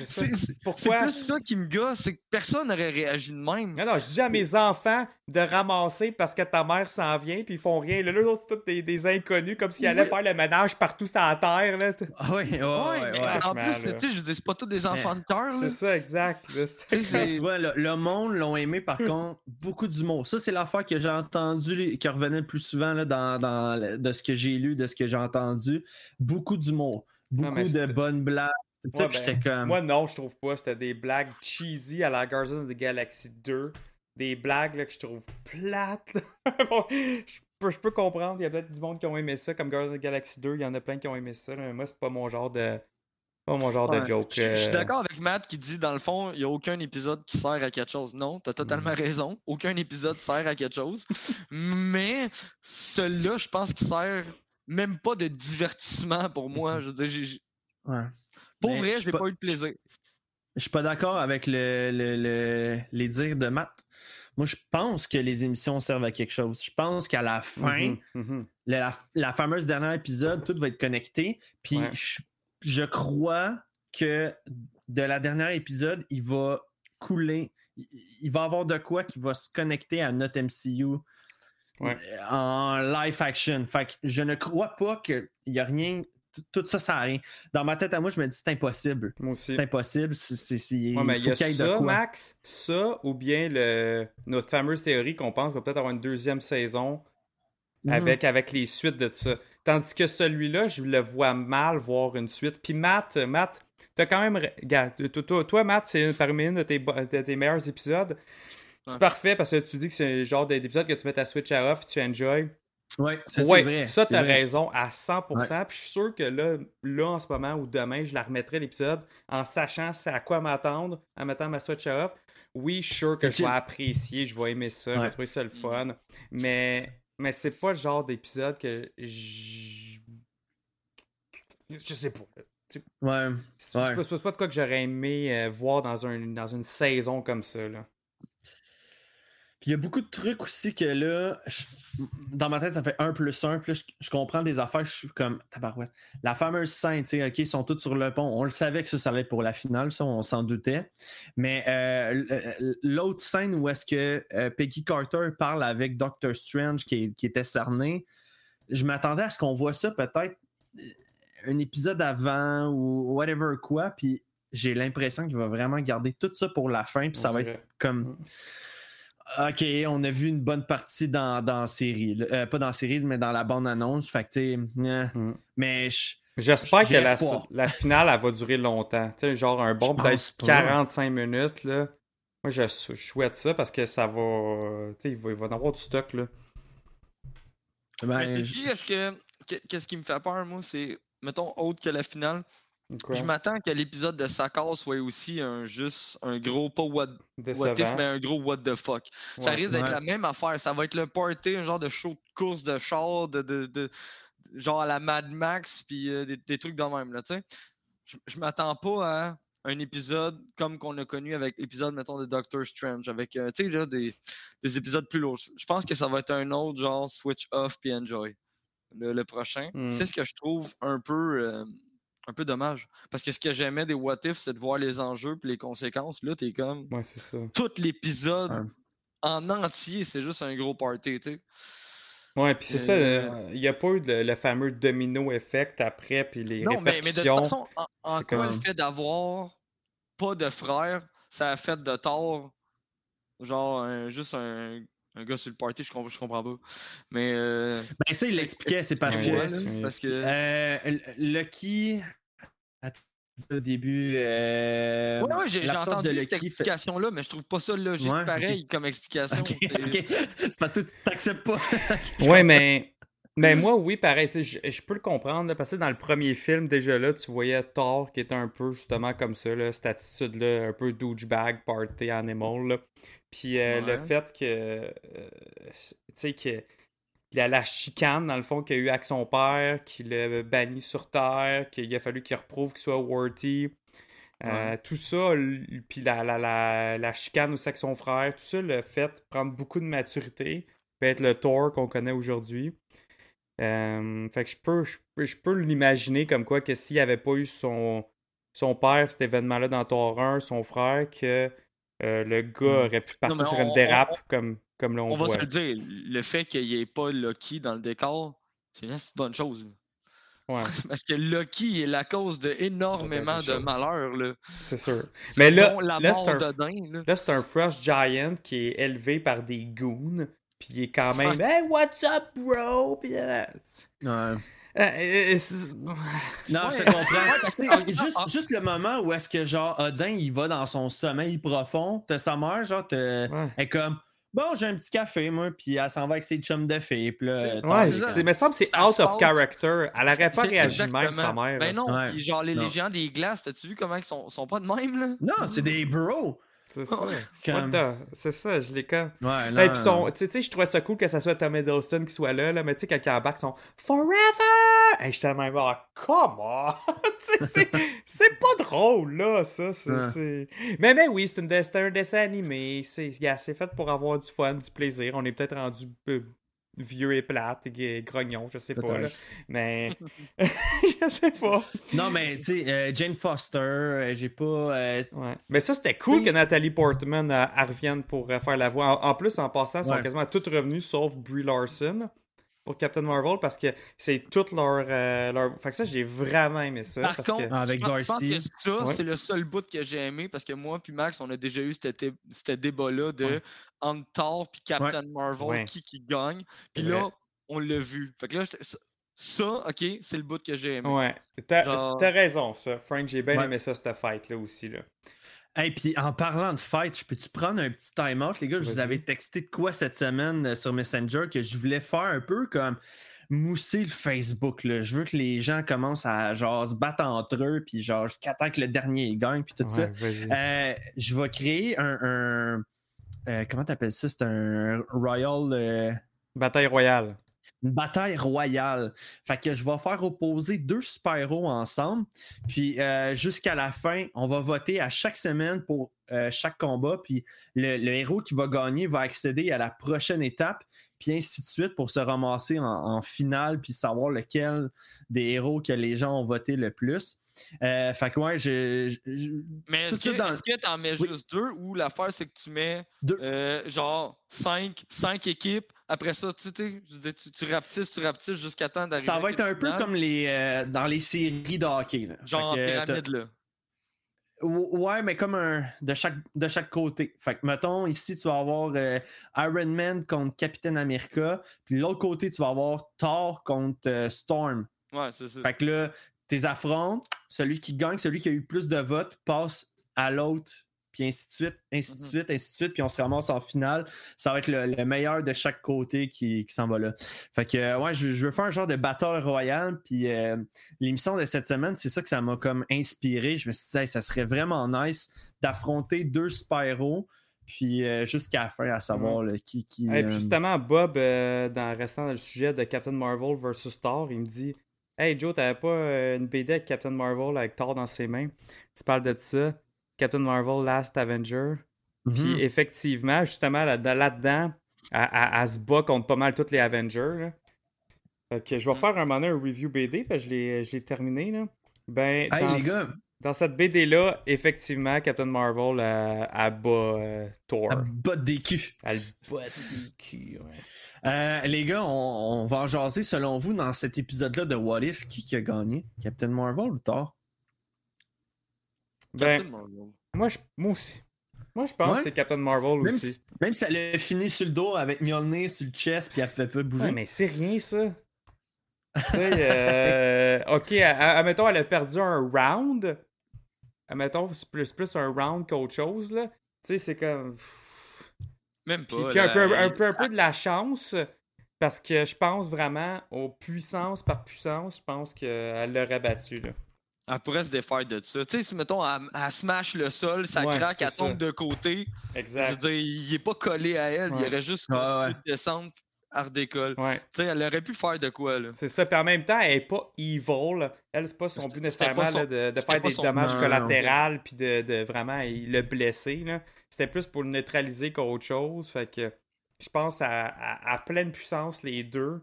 c'est plus ça qui me gosse, c'est que personne n'aurait réagi de même. Non, non, je dis à mes enfants de ramasser parce que ta mère s'en vient, puis ils font rien. Là, autres, c'est tous des, des inconnus, comme s'ils allaient faire le ménage partout sur la terre. Là. Ah oui, ouais, ouais, Ouais, ouais, mais ouais. en plus, là. tu sais, je dis, c'est pas tous des enfants de cœur. C'est là. ça, exact. là. Tu vois, le, le monde l'ont aimé, par contre, beaucoup d'humour. Ça, c'est l'affaire que j'ai entendu, qui revenait le plus souvent là, dans, de ce que j'ai lu, de ce que j'ai entendu. Beaucoup d'humour. Beaucoup de bonnes blagues. Tout ça, Ouais, puis ben, j'étais comme. Moi, non, je trouve pas. C'était des blagues cheesy à la Guardians of the Galaxy 2. Des blagues là, que je trouve plates. Bon, je, peux, je peux comprendre. Il y a peut-être du monde qui ont aimé ça, comme Guardians of the Galaxy 2. Il y en a plein qui ont aimé ça. là, mais moi, c'est pas mon genre de. Pas mon genre Ouais. de joke. Je, je suis euh, d'accord avec Matt qui dit, dans le fond, il n'y a aucun épisode qui sert à quelque chose. Non, tu as totalement raison. Aucun épisode sert à quelque chose. Mais celui-là, je pense qu'il sert même pas de divertissement pour moi. Je veux dire, j'ai- Ouais. Pour Mais je vrai, suis j'ai pas- pas eu de plaisir. Je suis pas d'accord avec le, le- le- les dires de Matt. Moi, je pense que les émissions servent à quelque chose. Je pense qu'à la fin, mhm, mhm. la, la fameuse dernière épisode, tout va être connecté. Puis Ouais. je, je crois que de la dernière épisode, il va couler. Il, il va y avoir de quoi qui va se connecter à notre MCU Ouais. euh, en live action. Fait que je ne crois pas qu'il y a rien. Tout- ça, ça n'a rien. Dans ma tête à moi, je me dis c'est impossible. Moi aussi. C'est impossible. C'est, c'est- c'est- Ouais, mais il y faut a qu'il y ait de ça, quoi. Max, ça, ou bien le, notre fameuse théorie qu'on pense qu'on va peut-être avoir une deuxième saison Mhm. avec, avec les suites de ça. Tandis que celui-là, je le vois mal voir une suite. Puis Matt, Matt, t'as quand même. Regarde, toi, toi, toi, Matt, c'est parmi une de tes, de tes meilleurs épisodes. C'est Ouais. parfait parce que tu dis que c'est le genre d'épisode que tu mets ta Switch à off et tu enjoy. Ouais, ça, ouais, c'est vrai. ça, c'est t'as vrai. raison à 100%. Puis je suis sûr que là, là, en ce moment ou demain, je la remettrai l'épisode en sachant c'est à quoi m'attendre, en mettant ma Switch off. Oui, je suis sûr que je vais apprécier, je vais aimer ça, je vais trouver ça le fun. Mais, mais c'est pas le genre d'épisode que je. Je sais pas. Ouais. C'est Ouais. c'est pas, c'est pas de quoi que j'aurais aimé euh, voir dans, un, dans une saison comme ça. Là. Puis il y a beaucoup de trucs aussi que là, je- dans ma tête, ça fait 1 plus 1. Puis là, je, je comprends des affaires, je suis comme tabarouette. La fameuse scène, tu sais, OK, ils sont tous sur le pont. On le savait que ça, ça allait être pour la finale, ça, on s'en doutait. Mais euh, l- l'autre scène où est-ce que euh, Peggy Carter parle avec Doctor Strange qui, qui était cerné, je m'attendais à ce qu'on voit ça peut-être euh, un épisode avant ou whatever quoi. Puis j'ai l'impression qu'il va vraiment garder tout ça pour la fin. Puis ça va être comme. OK, on a vu une bonne partie dans, dans la série. Euh, pas dans la série, mais dans la bande-annonce. Fait que, eh. Mm. mais je- J'espère que la, finale, elle va durer longtemps. Tu sais, genre un bon peut-être pense pas. 45 minutes. Là. Moi, je, je souhaite ça parce que ça va. Tu sais, il va, il va y en avoir du stock. Là. ben, Mais je- que- que- qu'est-ce qui me fait peur, moi, c'est, mettons, autre que la finale, Quoi? je m'attends que l'épisode de Sakar soit aussi un juste un gros, pas what, what if, mais un gros what the fuck. Ça Ouais. risque d'être Ouais. la même affaire. Ça va être le party, un genre de show de course de char, de, de, de- genre à la Mad Max, puis euh, des, des trucs de même, là, tu sais. Je, je m'attends pas à un épisode comme qu'on a connu avec l'épisode, mettons, de Doctor Strange, avec, euh, tu sais, là, des, des épisodes plus lourds. Je pense que ça va être un autre genre switch off puis enjoy. Le, le prochain. Mm. C'est ce que je trouve un peu, euh, un peu dommage. Parce que ce que j'aimais des What If, c'est de voir les enjeux puis les conséquences. Là, t'es comme Ouais, c'est ça. tout l'épisode Ouais. en entier, c'est juste un gros party, tu sais. Ouais, puis c'est ça. Euh, Il n'y a pas eu le, le fameux domino effect après, puis les Non, mais, mais de toute répercussions. façon, en, quoi le fait d'avoir pas de frère, ça a fait de tort, genre, un- juste un, un gars sur le party, je, comprends- je comprends pas. Mais, euh, ben, ça, il l'expliquait, c'est parce Ouais, que. ouais, parce que... euh, Lucky. Au début. euh, Ouais, ouais, j'ai entendu de cette explication-là, mais je trouve pas ça logique Ouais, pareil comme explication. Ok, C'est- parce que tu t'acceptes pas. Ouais, mais, mais moi, oui, pareil. Je, je peux le comprendre. là, parce que dans le premier film, déjà là, tu voyais Thor qui était un peu justement comme ça, là, cette attitude-là, un peu douchebag, party animal. là. Puis euh, le fait que. euh, tu sais, que. Il y a la chicane, dans le fond, qu'il y a eu avec son père, qu'il l'a banni sur Terre, qu'il a fallu qu'il reprouve qu'il soit worthy. Euh, Tout ça, puis la, la, la, la chicane aussi avec son frère, tout ça, le fait prendre beaucoup de maturité, peut être le Thor qu'on connaît aujourd'hui. Euh, fait que je peux, je peux, je peux l'imaginer comme quoi que s'il n'y avait pas eu son, son père, cet événement-là dans Thor 1, son frère, que euh, le gars Mm. aurait pu partir sur une on- dérape on- comme, comme là on, On va se le dire, le fait qu'il n'y ait pas Loki dans le décor, c'est une assez bonne chose. Ouais, Parce que Loki est la cause de énormément de malheurs. Là. c'est sûr. Mais là, la là, c'est un, d'Odin, là. là, c'est un Frost Giant qui est élevé par des goons, puis il est quand même « Hey, what's up, bro? » Puis, euh, Ouais. euh, euh, c'est- Non, Ouais. je te comprends. que- Ah, juste, juste le moment où est-ce que genre Odin il va dans son sommeil profond, t'as sa mère, genre t'as- Ouais. comme Bon, j'ai un petit café, moi, puis elle s'en va avec ses chums de filles. Puis là, C'est- Ouais, c'est me semble que c'est out of character. Elle aurait pas réagi même, sa mère. Ben non, Ouais. genre les, Non. les géants des glaces, t'as-tu vu comment ils sont, sont pas de même, là? Non, c'est des bros. C'est ça. Comme- What the- C'est ça, je l'ai comme. Ouais, non. Puis son, tu sais- je trouvais ça cool que ça soit Tom Hiddleston qui soit là, là mais tu sais, quand il embarque, ils sont Forever! Et j'étais même, oh, come on! Tu sais, c'est- c'est pas drôle, là, ça. c'est Ouais. c'est- Mais, mais oui, c'est une un dessin animé. C'est c'est fait pour avoir du fun, du plaisir. On est peut-être rendu euh, vieux et plate et grognon, je sais pas. Là. Mais. je sais pas. Non, mais tu sais, euh, Jane Foster, euh, j'ai pas. euh, Ouais. Mais ça, c'était cool T'sais- que Nathalie Portman euh, revienne pour euh, faire la voix. En, en plus, en passant, ils sont quasiment toutes revenues sauf Brie Larson pour Captain Marvel parce que c'est toute leur, euh, leur. Fait que ça, j'ai vraiment aimé ça. Par parce contre, que... Avec Darcy. que ça, Ouais. c'est le seul bout que j'ai aimé parce que moi puis Max, on a déjà eu cet, été- cet débat-là de Ouais. Entre Thor puis Captain Marvel Ouais. qui qui gagne. Puis là, vrai. on l'a vu. Fait que là, ça, ça, ok, c'est le bout que j'ai aimé. Ouais. T'as Genre- t'as raison, ça. Frank, j'ai bien Ouais. aimé ça, cette fight-là aussi. Là. Hey, puis en parlant de fight, je peux-tu prendre un petit time-out, les gars? Je vous avais texté de quoi cette semaine euh, sur Messenger que je voulais faire un peu comme mousser le Facebook. Là. Je veux que les gens commencent à genre se battre entre eux, puis genre temps que le dernier gagne, puis tout Ouais, ça. Euh, je vais créer un. un- euh, comment t'appelles ça? C'est un Royal. euh, Bataille royale. une bataille royale. Fait que je vais faire opposer deux super-héros ensemble. Puis euh, jusqu'à la fin, on va voter à chaque semaine pour euh, chaque combat. Puis le, le héros qui va gagner va accéder à la prochaine étape. Puis ainsi de suite pour se ramasser en, en finale. Puis savoir lequel des héros que les gens ont voté le plus. Euh, fait que ouais, je. Mais est-ce que dans- que t'en mets Oui. juste deux ou l'affaire c'est que tu mets Deux. euh, genre cinq, cinq équipes, après ça, tu sais, tu, tu rapetisses, tu rapetisses jusqu'à temps d'arriver. ça va être un peu comme les euh, dans les séries de hockey. là. Genre que, pyramide là. Ou- Ouais, mais comme un de chaque, de chaque côté. Fait que, mettons, ici, tu vas avoir euh, Iron Man contre Captain America. Puis l'autre côté, tu vas avoir Thor contre euh, Storm. Ouais, c'est ça. Fait que là, tes affrontes, celui qui gagne, celui qui a eu plus de votes, passe à l'autre. Puis ainsi de suite, ainsi de Mhm. suite, ainsi de suite. Puis on se ramasse en finale. Ça va être le, le meilleur de chaque côté qui, qui s'en va là. Fait que, euh, ouais, je, je veux faire un genre de battle royale. Puis euh, l'émission de cette semaine, c'est ça que ça m'a comme inspiré. Je me suis dit, Hey, ça serait vraiment nice d'affronter deux super-héros. Puis euh, jusqu'à la fin, à savoir là, qui. qui euh, justement, Bob, dans restant dans le sujet de Captain Marvel versus Thor, il me dit Hey Joe, t'avais pas euh, une BD avec Captain Marvel avec Thor dans ses mains? Tu parles de ça. Captain Marvel Last Avenger. Puis mhm. effectivement, justement, là- dans- là-dedans, elle, elle- elle se bat contre pas mal tous les Avengers. là. Fait que je vais faire un moment donné un review BD, parce que je l'ai terminé. Là. Ben, Hey, dans, les gars, dans cette BD-là, effectivement, Captain Marvel, elle, elle bat euh, Thor. la botte des culs. Elle bat des culs, ouais. Euh, les gars, on, on va en jaser selon vous dans cet épisode-là de What If qui, qui a gagné? Captain Marvel ou Thor? Ben, Captain Marvel. Moi, je, moi aussi. Moi, je pense Ouais. que c'est Captain Marvel même aussi. si, même si elle a fini sur le dos avec Mjolnir sur le chest puis elle fait pas bouger. Ouais, mais c'est rien, ça. tu sais, euh, ok, admettons, elle a perdu un round. Admettons, c'est plus, plus un round qu'autre chose, là. Tu sais, c'est comme. Même pas. puis un, peu, un, elle- peu, un peu de la chance, parce que je pense vraiment aux puissances par puissance, je pense qu'elle l'aurait battu, là. Elle pourrait se défaire de ça. Tu sais, si mettons, elle, elle smash le sol, ça Ouais, craque, elle tombe ça. de côté. Je veux Exact. dire, il est pas collé à elle, il Ouais. aurait juste continué ouais. de descendre, Ouais. Tu sais, elle aurait pu faire de quoi, là? C'est ça. Puis en même temps, elle est pas evil. Elle, c'est pas son but nécessairement pas son- là, de, faire des son- dommages Non, non. collatéraux puis de, de vraiment il- le blesser. là. C'était plus pour le neutraliser qu'autre chose. Fait que je pense à, à- à pleine puissance, les deux.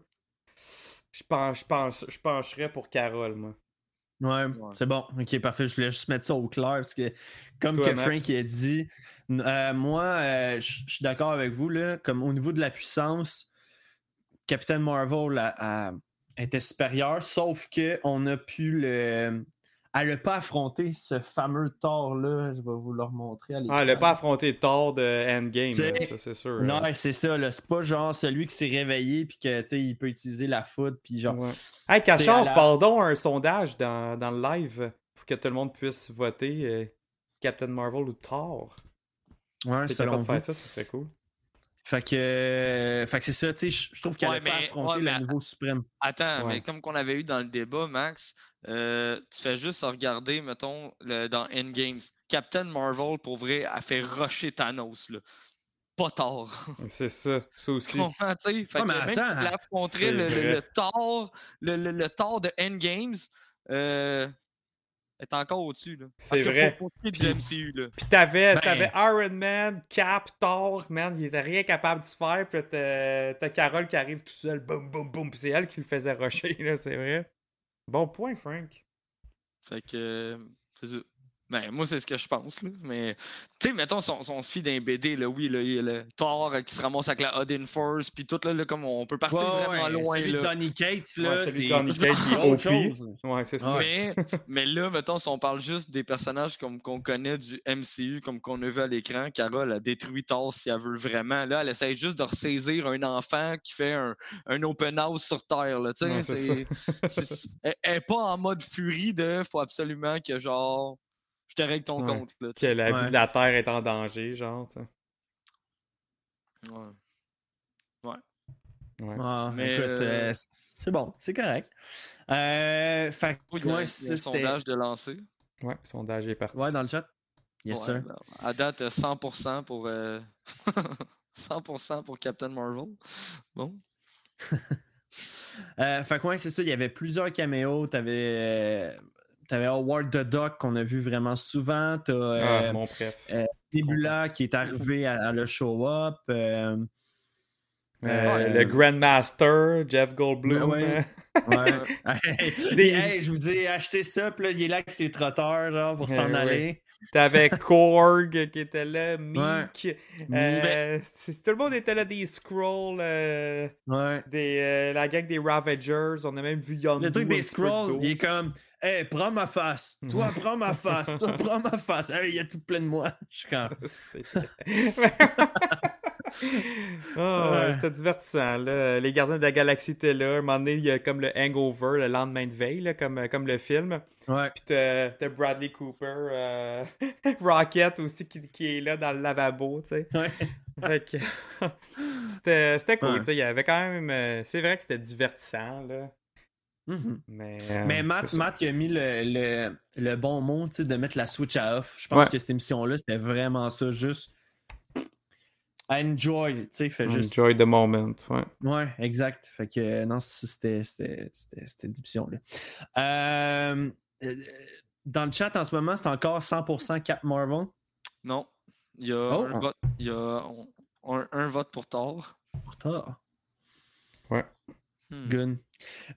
Je pense, je pense, je pencherais pour Carole, moi. Ouais, c'est bon. Ok, parfait. Je voulais juste mettre ça au clair parce que, comme Toi, que? Frank a dit, euh, moi, euh, je je suis d'accord avec vous. Là, comme au niveau de la puissance, Captain Marvel a- a- était supérieur, sauf qu'on a pu le. Elle n'a pas affronté ce fameux Thor-là. Je vais vous le remontrer. à Ah, elle a pas affronté Thor de Endgame, ça c'est sûr. Non, là. c'est ça. C'est pas genre celui qui s'est réveillé puis que il peut utiliser la foudre puis genre. Ouais. Hey, Cachard, la- pardon, un sondage dans, dans le live pour que tout le monde puisse voter euh, Captain Marvel ou Thor. Ouais, si selon de faire ça, ce serait cool. Fait que, euh, fait que c'est ça, tu sais, je trouve qu'elle Ouais, pas affronté ouais, le nouveau suprême. Attends, Ouais. mais comme qu'on avait eu dans le débat, Max, euh, tu fais juste regarder, mettons, le- dans Endgames. Captain Marvel, pour vrai, a fait rusher Thanos, là. Pas tard. C'est ça. Ça aussi. Tu comprends, tu sais? Fait Ouais, que mais même si attends, affronterait c'est le, le, vrai. le Thor, le, le, le Thor de Endgames, euh, est encore au-dessus, là. C'est vrai. Pour, pour Puis- MCU, là. Puis t'avais, Ben- t'avais Iron Man, Cap, Thor, man, il était rien capable de se faire. Puis là, t'as- t'as Carole qui arrive tout seul, boum, boum, boum. Puis c'est elle qui le faisait rusher, là, c'est vrai. Bon point, Frank. Fait que, euh, c'est ça. Ben, moi, c'est ce que je pense, là. Mais, tu sais, mettons, si on, si on se fie d'un BD, là, oui, là, il y a le Thor euh, qui se ramasse avec la Odin Force, puis tout, là, là, comme on peut partir Ouais, vraiment ouais, loin, celui de là. Tony Cates, Ouais, là, celui de Cage qui est autre OP. chose. Ouais, c'est ça. Mais, mais là, mettons, si on parle juste des personnages comme qu'on connaît du MCU, comme qu'on a vu à l'écran, Carole a détruit Thor si elle veut vraiment. Là, elle essaie juste de ressaisir un enfant qui fait un, un open house sur Terre. Là, tu sais, Ouais, c'est elle elle est pas en mode furie de faut absolument que genre je te règle ton Ouais. compte. Là, Que la Ouais. vie de la Terre est en danger, genre. sais. Ouais. Ouais. Ah, Mais, écoute, euh, euh, c'est bon, c'est correct. Euh, fait que, ouais, sondage de lancer. Ouais, le sondage est parti. Ouais, dans le chat. Yes, Ouais, sir. ben, à date, euh, 100% pour euh, 100% pour Captain Marvel. Bon. Euh, fait que ouais, c'est ça, il y avait plusieurs caméos. T'avais, euh, t'avais Howard the Duck qu'on a vu vraiment souvent. T'as Ah, euh, euh, Nebula qui est arrivé à, à le show-up. euh, Euh, le Grandmaster, Jeff Goldblum. Ouais, ouais. Hey, Des- hey, je vous ai acheté ça, puis là, il est là avec ses trotteurs genre, pour s'en aller. T'avais Korg qui était là, Meek. Euh, tout le monde était là, des Scrolls, euh, Ouais. des, euh, la gang des Ravagers. On a même vu Yondu. Le truc des scrolls, il est comme Hey, prends ma face. Toi, prends ma face. Toi, prends ma face. Hey, il y a tout plein de moi. Je suis. Ah, Ouais. C'était divertissant. Là. Les gardiens de la galaxie étaient là. À un moment donné, il y a comme le hangover, le lendemain de veille, là, comme, comme le film. Ouais. Puis t'as Bradley Cooper, euh, Rocket aussi qui, qui est là dans le lavabo, tu sais. Ouais. C'était cool, Ouais. tu sais. Il y avait quand même. euh, c'est vrai que c'était divertissant, là. Mhm. Mais, euh, Mais Matt. Matt il a mis le, le, le bon mot tu sais, de mettre la switch à off. Je pense Ouais. que cette émission-là, c'était vraiment ça. Juste enjoy. Tu sais, fait juste. Enjoy the moment, ouais. Ouais, exact. Fait que euh, non, c'était c'était- c'était- c'était l'édition-là. Euh, dans le chat en ce moment, c'est encore 100% Cap Marvel? Non. Il y a, Oh. un, vote, il y a un, un vote pour Thor. Pour tard. Hmm. Good.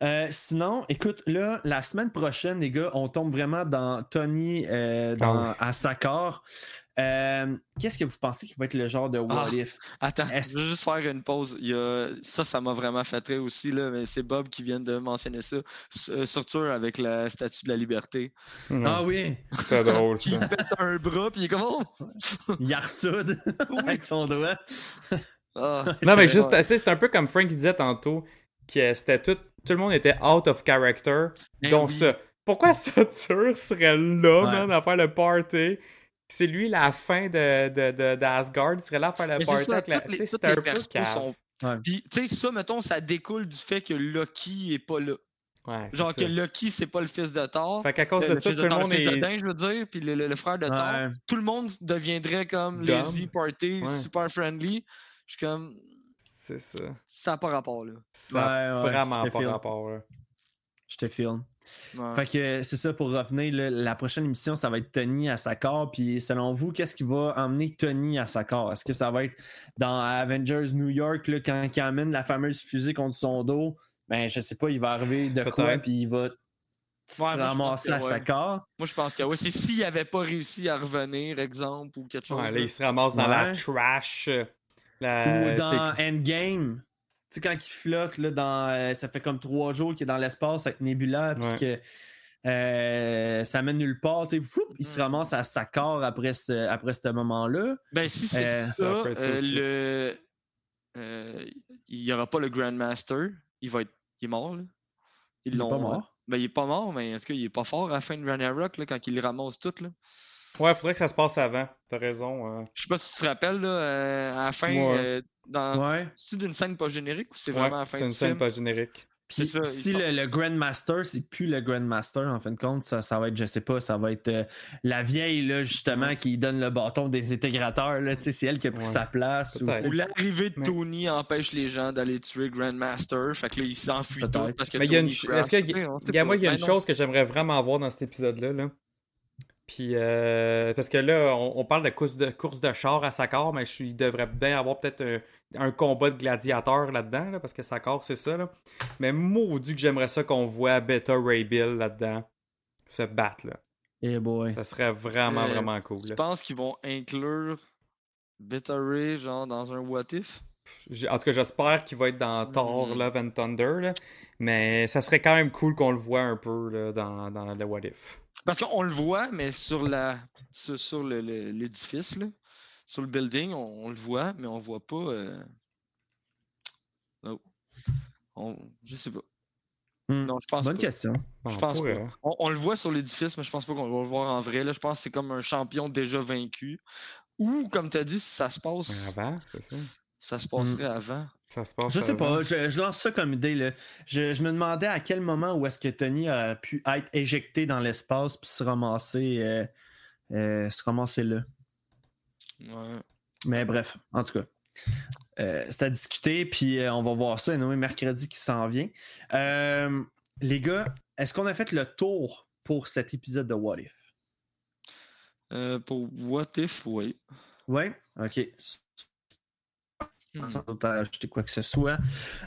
Euh, sinon, écoute, là, la semaine prochaine, les gars, on tombe vraiment dans Tony euh, dans, à Sakar. Euh, Qu'est-ce que vous pensez qui va être le genre de What Ah. If? Attends, Est-ce- je veux juste faire une pause. Il y a... Ça, ça m'a vraiment fait aussi. Là, mais c'est Bob qui vient de mentionner ça. S- Structure avec la statue de la liberté. Ah oui, C'était drôle, Qui pète un bras, puis il est comme oh! il ressoude avec son doigt. Ah, Non, mais juste, tu sais, c'est un peu comme Frank disait tantôt, que c'était tout, tout le monde était out of character, Ben oui. ça. Pourquoi Satur serait là, Ouais. man, à faire le party? C'est lui la fin de, de, de, d'Asgard, il serait là à faire le Mais c'est party ça, avec la. les, les un peu sont. Ouais. Puis, tu sais, ça, mettons, ça découle du fait que Loki est pas là. Ouais, Genre ça. que Loki, c'est pas le fils de Thor. Fait qu'à cause le, de ça, fils tout le monde fils est. d'Odin, je veux dire, puis le, le- le frère de Thor. Tout le monde deviendrait comme Dumb. lazy, party, Ouais. super friendly. Je suis comme. C'est ça. Ça n'a pas rapport, là. Ça Ouais, ouais, vraiment pas rapport, là. Je te filme. Ouais. Fait que c'est ça pour revenir. là, la prochaine émission, ça va être Tony à Sakar. Puis selon vous, qu'est-ce qui va emmener Tony à Sakar? Est-ce que ça va être dans Avengers New York là, quand il amène la fameuse fusée contre son dos? Ben, je sais pas, il va arriver de quoi, puis il va pense ramasser à ouais. Sakar. Moi, je pense que oui. C'est s'il n'avait pas réussi à revenir, exemple, ou quelque chose. Ouais, là, il se ramasse dans la Ouais. trash. Euh, Ou La, dans Endgame. Tu sais, quand il flotte, là, dans, euh, ça fait comme trois jours qu'il est dans l'espace avec Nebula, puis Ouais. que euh, ça mène nulle part. tu sais, il se ramasse à Sakar après ce, après ce moment-là. Ben, si c'est Euh, ça euh, le... euh, il n'y aura pas le Grandmaster. Il va être... Il est mort, là. Ils Il est l'ont... pas mort? Ben, il est pas mort, mais est-ce qu'il est pas fort à la fin de Ragnarok, là, quand il les ramasse toutes, là? Ouais, faudrait que ça se passe avant. T'as raison. euh. Je sais pas si tu te rappelles, là, euh, à la fin, Ouais. euh, dans... Ouais. C'est d'une scène pas générique ou c'est Ouais, vraiment à la fin c'est une du scène film? pas générique. Puis ça, si ils sont- le, le Grandmaster, c'est plus le Grandmaster, en fin de compte, ça, ça va être, je sais pas, ça va être euh, la vieille, là, justement, qui donne le bâton des intégrateurs. Là, tu sais, c'est elle qui a pris Ouais. sa place. Ou, l'arrivée de Mais- Tony empêche les gens d'aller tuer Grandmaster. Fait que là, il s'enfuit Peut-être. tout parce que Mais il y a une, Tony est-ce que, sait il y a, pas. moi, il y a Ben une non. chose que j'aimerais vraiment voir dans cet épisode-là. Là. Puis, euh, parce que là, on, on parle de course de, course de char à Sakar, mais je suis, il devrait bien avoir peut-être un, un combat de gladiateurs là-dedans, là, parce que Sakar, c'est ça. Là. Mais maudit que j'aimerais ça qu'on voit Beta Ray Bill là-dedans se battre. Là. eh boy. Ça serait vraiment, Euh, vraiment cool. Tu là. penses qu'ils vont inclure Beta Ray, genre, dans un What If? En tout cas, j'espère qu'il va être dans Thor, Mhm. Love and Thunder. là. Mais ça serait quand même cool qu'on le voit un peu là, dans, dans le What If. Parce qu'on le voit, mais sur la sur, sur le- le- l'édifice, là, sur le building, on, on le voit, mais on voit pas. euh, oh. On- Je sais pas. Hmm. Non, je pense Bonne pas. question. Bon, Je on pense pas. hein. On, on le voit sur l'édifice, mais je pense pas qu'on va le voir en vrai. Là. Je pense que c'est comme un champion déjà vaincu. Ou, comme tu as dit, ça se passe. Avant, c'est ça. Ça se passerait avant? Ça se passe Je sais avant. pas, je, je lance ça comme idée. Là. Je, je me demandais à quel moment où est-ce que Tony a pu être éjecté dans l'espace puis se ramasser, euh, euh, se ramasser là. Ouais. Mais bref, en tout cas. Euh, c'est à discuter, puis euh, on va voir ça. Noé, mercredi qui s'en vient. Euh, les gars, est-ce qu'on a fait le tour pour cet épisode de What If? Euh, pour What If, oui. Oui? OK. Hmm. sans doute à ajouter quoi que ce soit.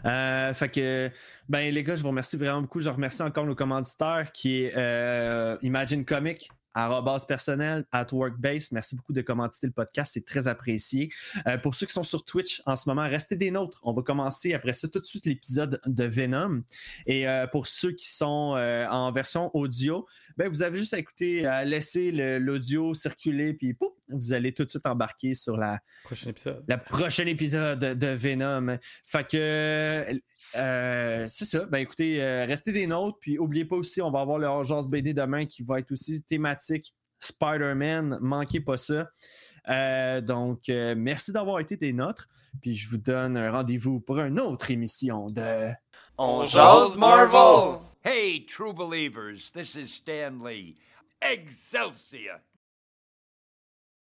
Euh, fait que, ben les gars, je vous remercie vraiment beaucoup. Je remercie encore nos commanditaires qui est euh, Imagine Comic, arrobase personnel, at Workbase. Merci beaucoup de commanditer le podcast, c'est très apprécié. Euh, pour ceux qui sont sur Twitch en ce moment, restez des nôtres. On va commencer après ça tout de suite l'épisode de Venom. Et pour ceux qui sont en version audio, ben, vous avez juste à écouter, à laisser l'audio circuler, puis pouf, vous allez tout de suite embarquer sur la, Prochain épisode. le prochain épisode de Venom. Fait que euh, c'est ça. Ben écoutez, euh, restez des nôtres. Puis oubliez pas aussi, on va avoir le Urgence BD demain qui va être aussi thématique Spider-Man. Manquez pas ça. Euh, donc, merci d'avoir été des nôtres. Puis je vous donne un rendez-vous pour une autre émission de. On jase Marvel! Hey, true believers, this is Stan Lee. Excelsior!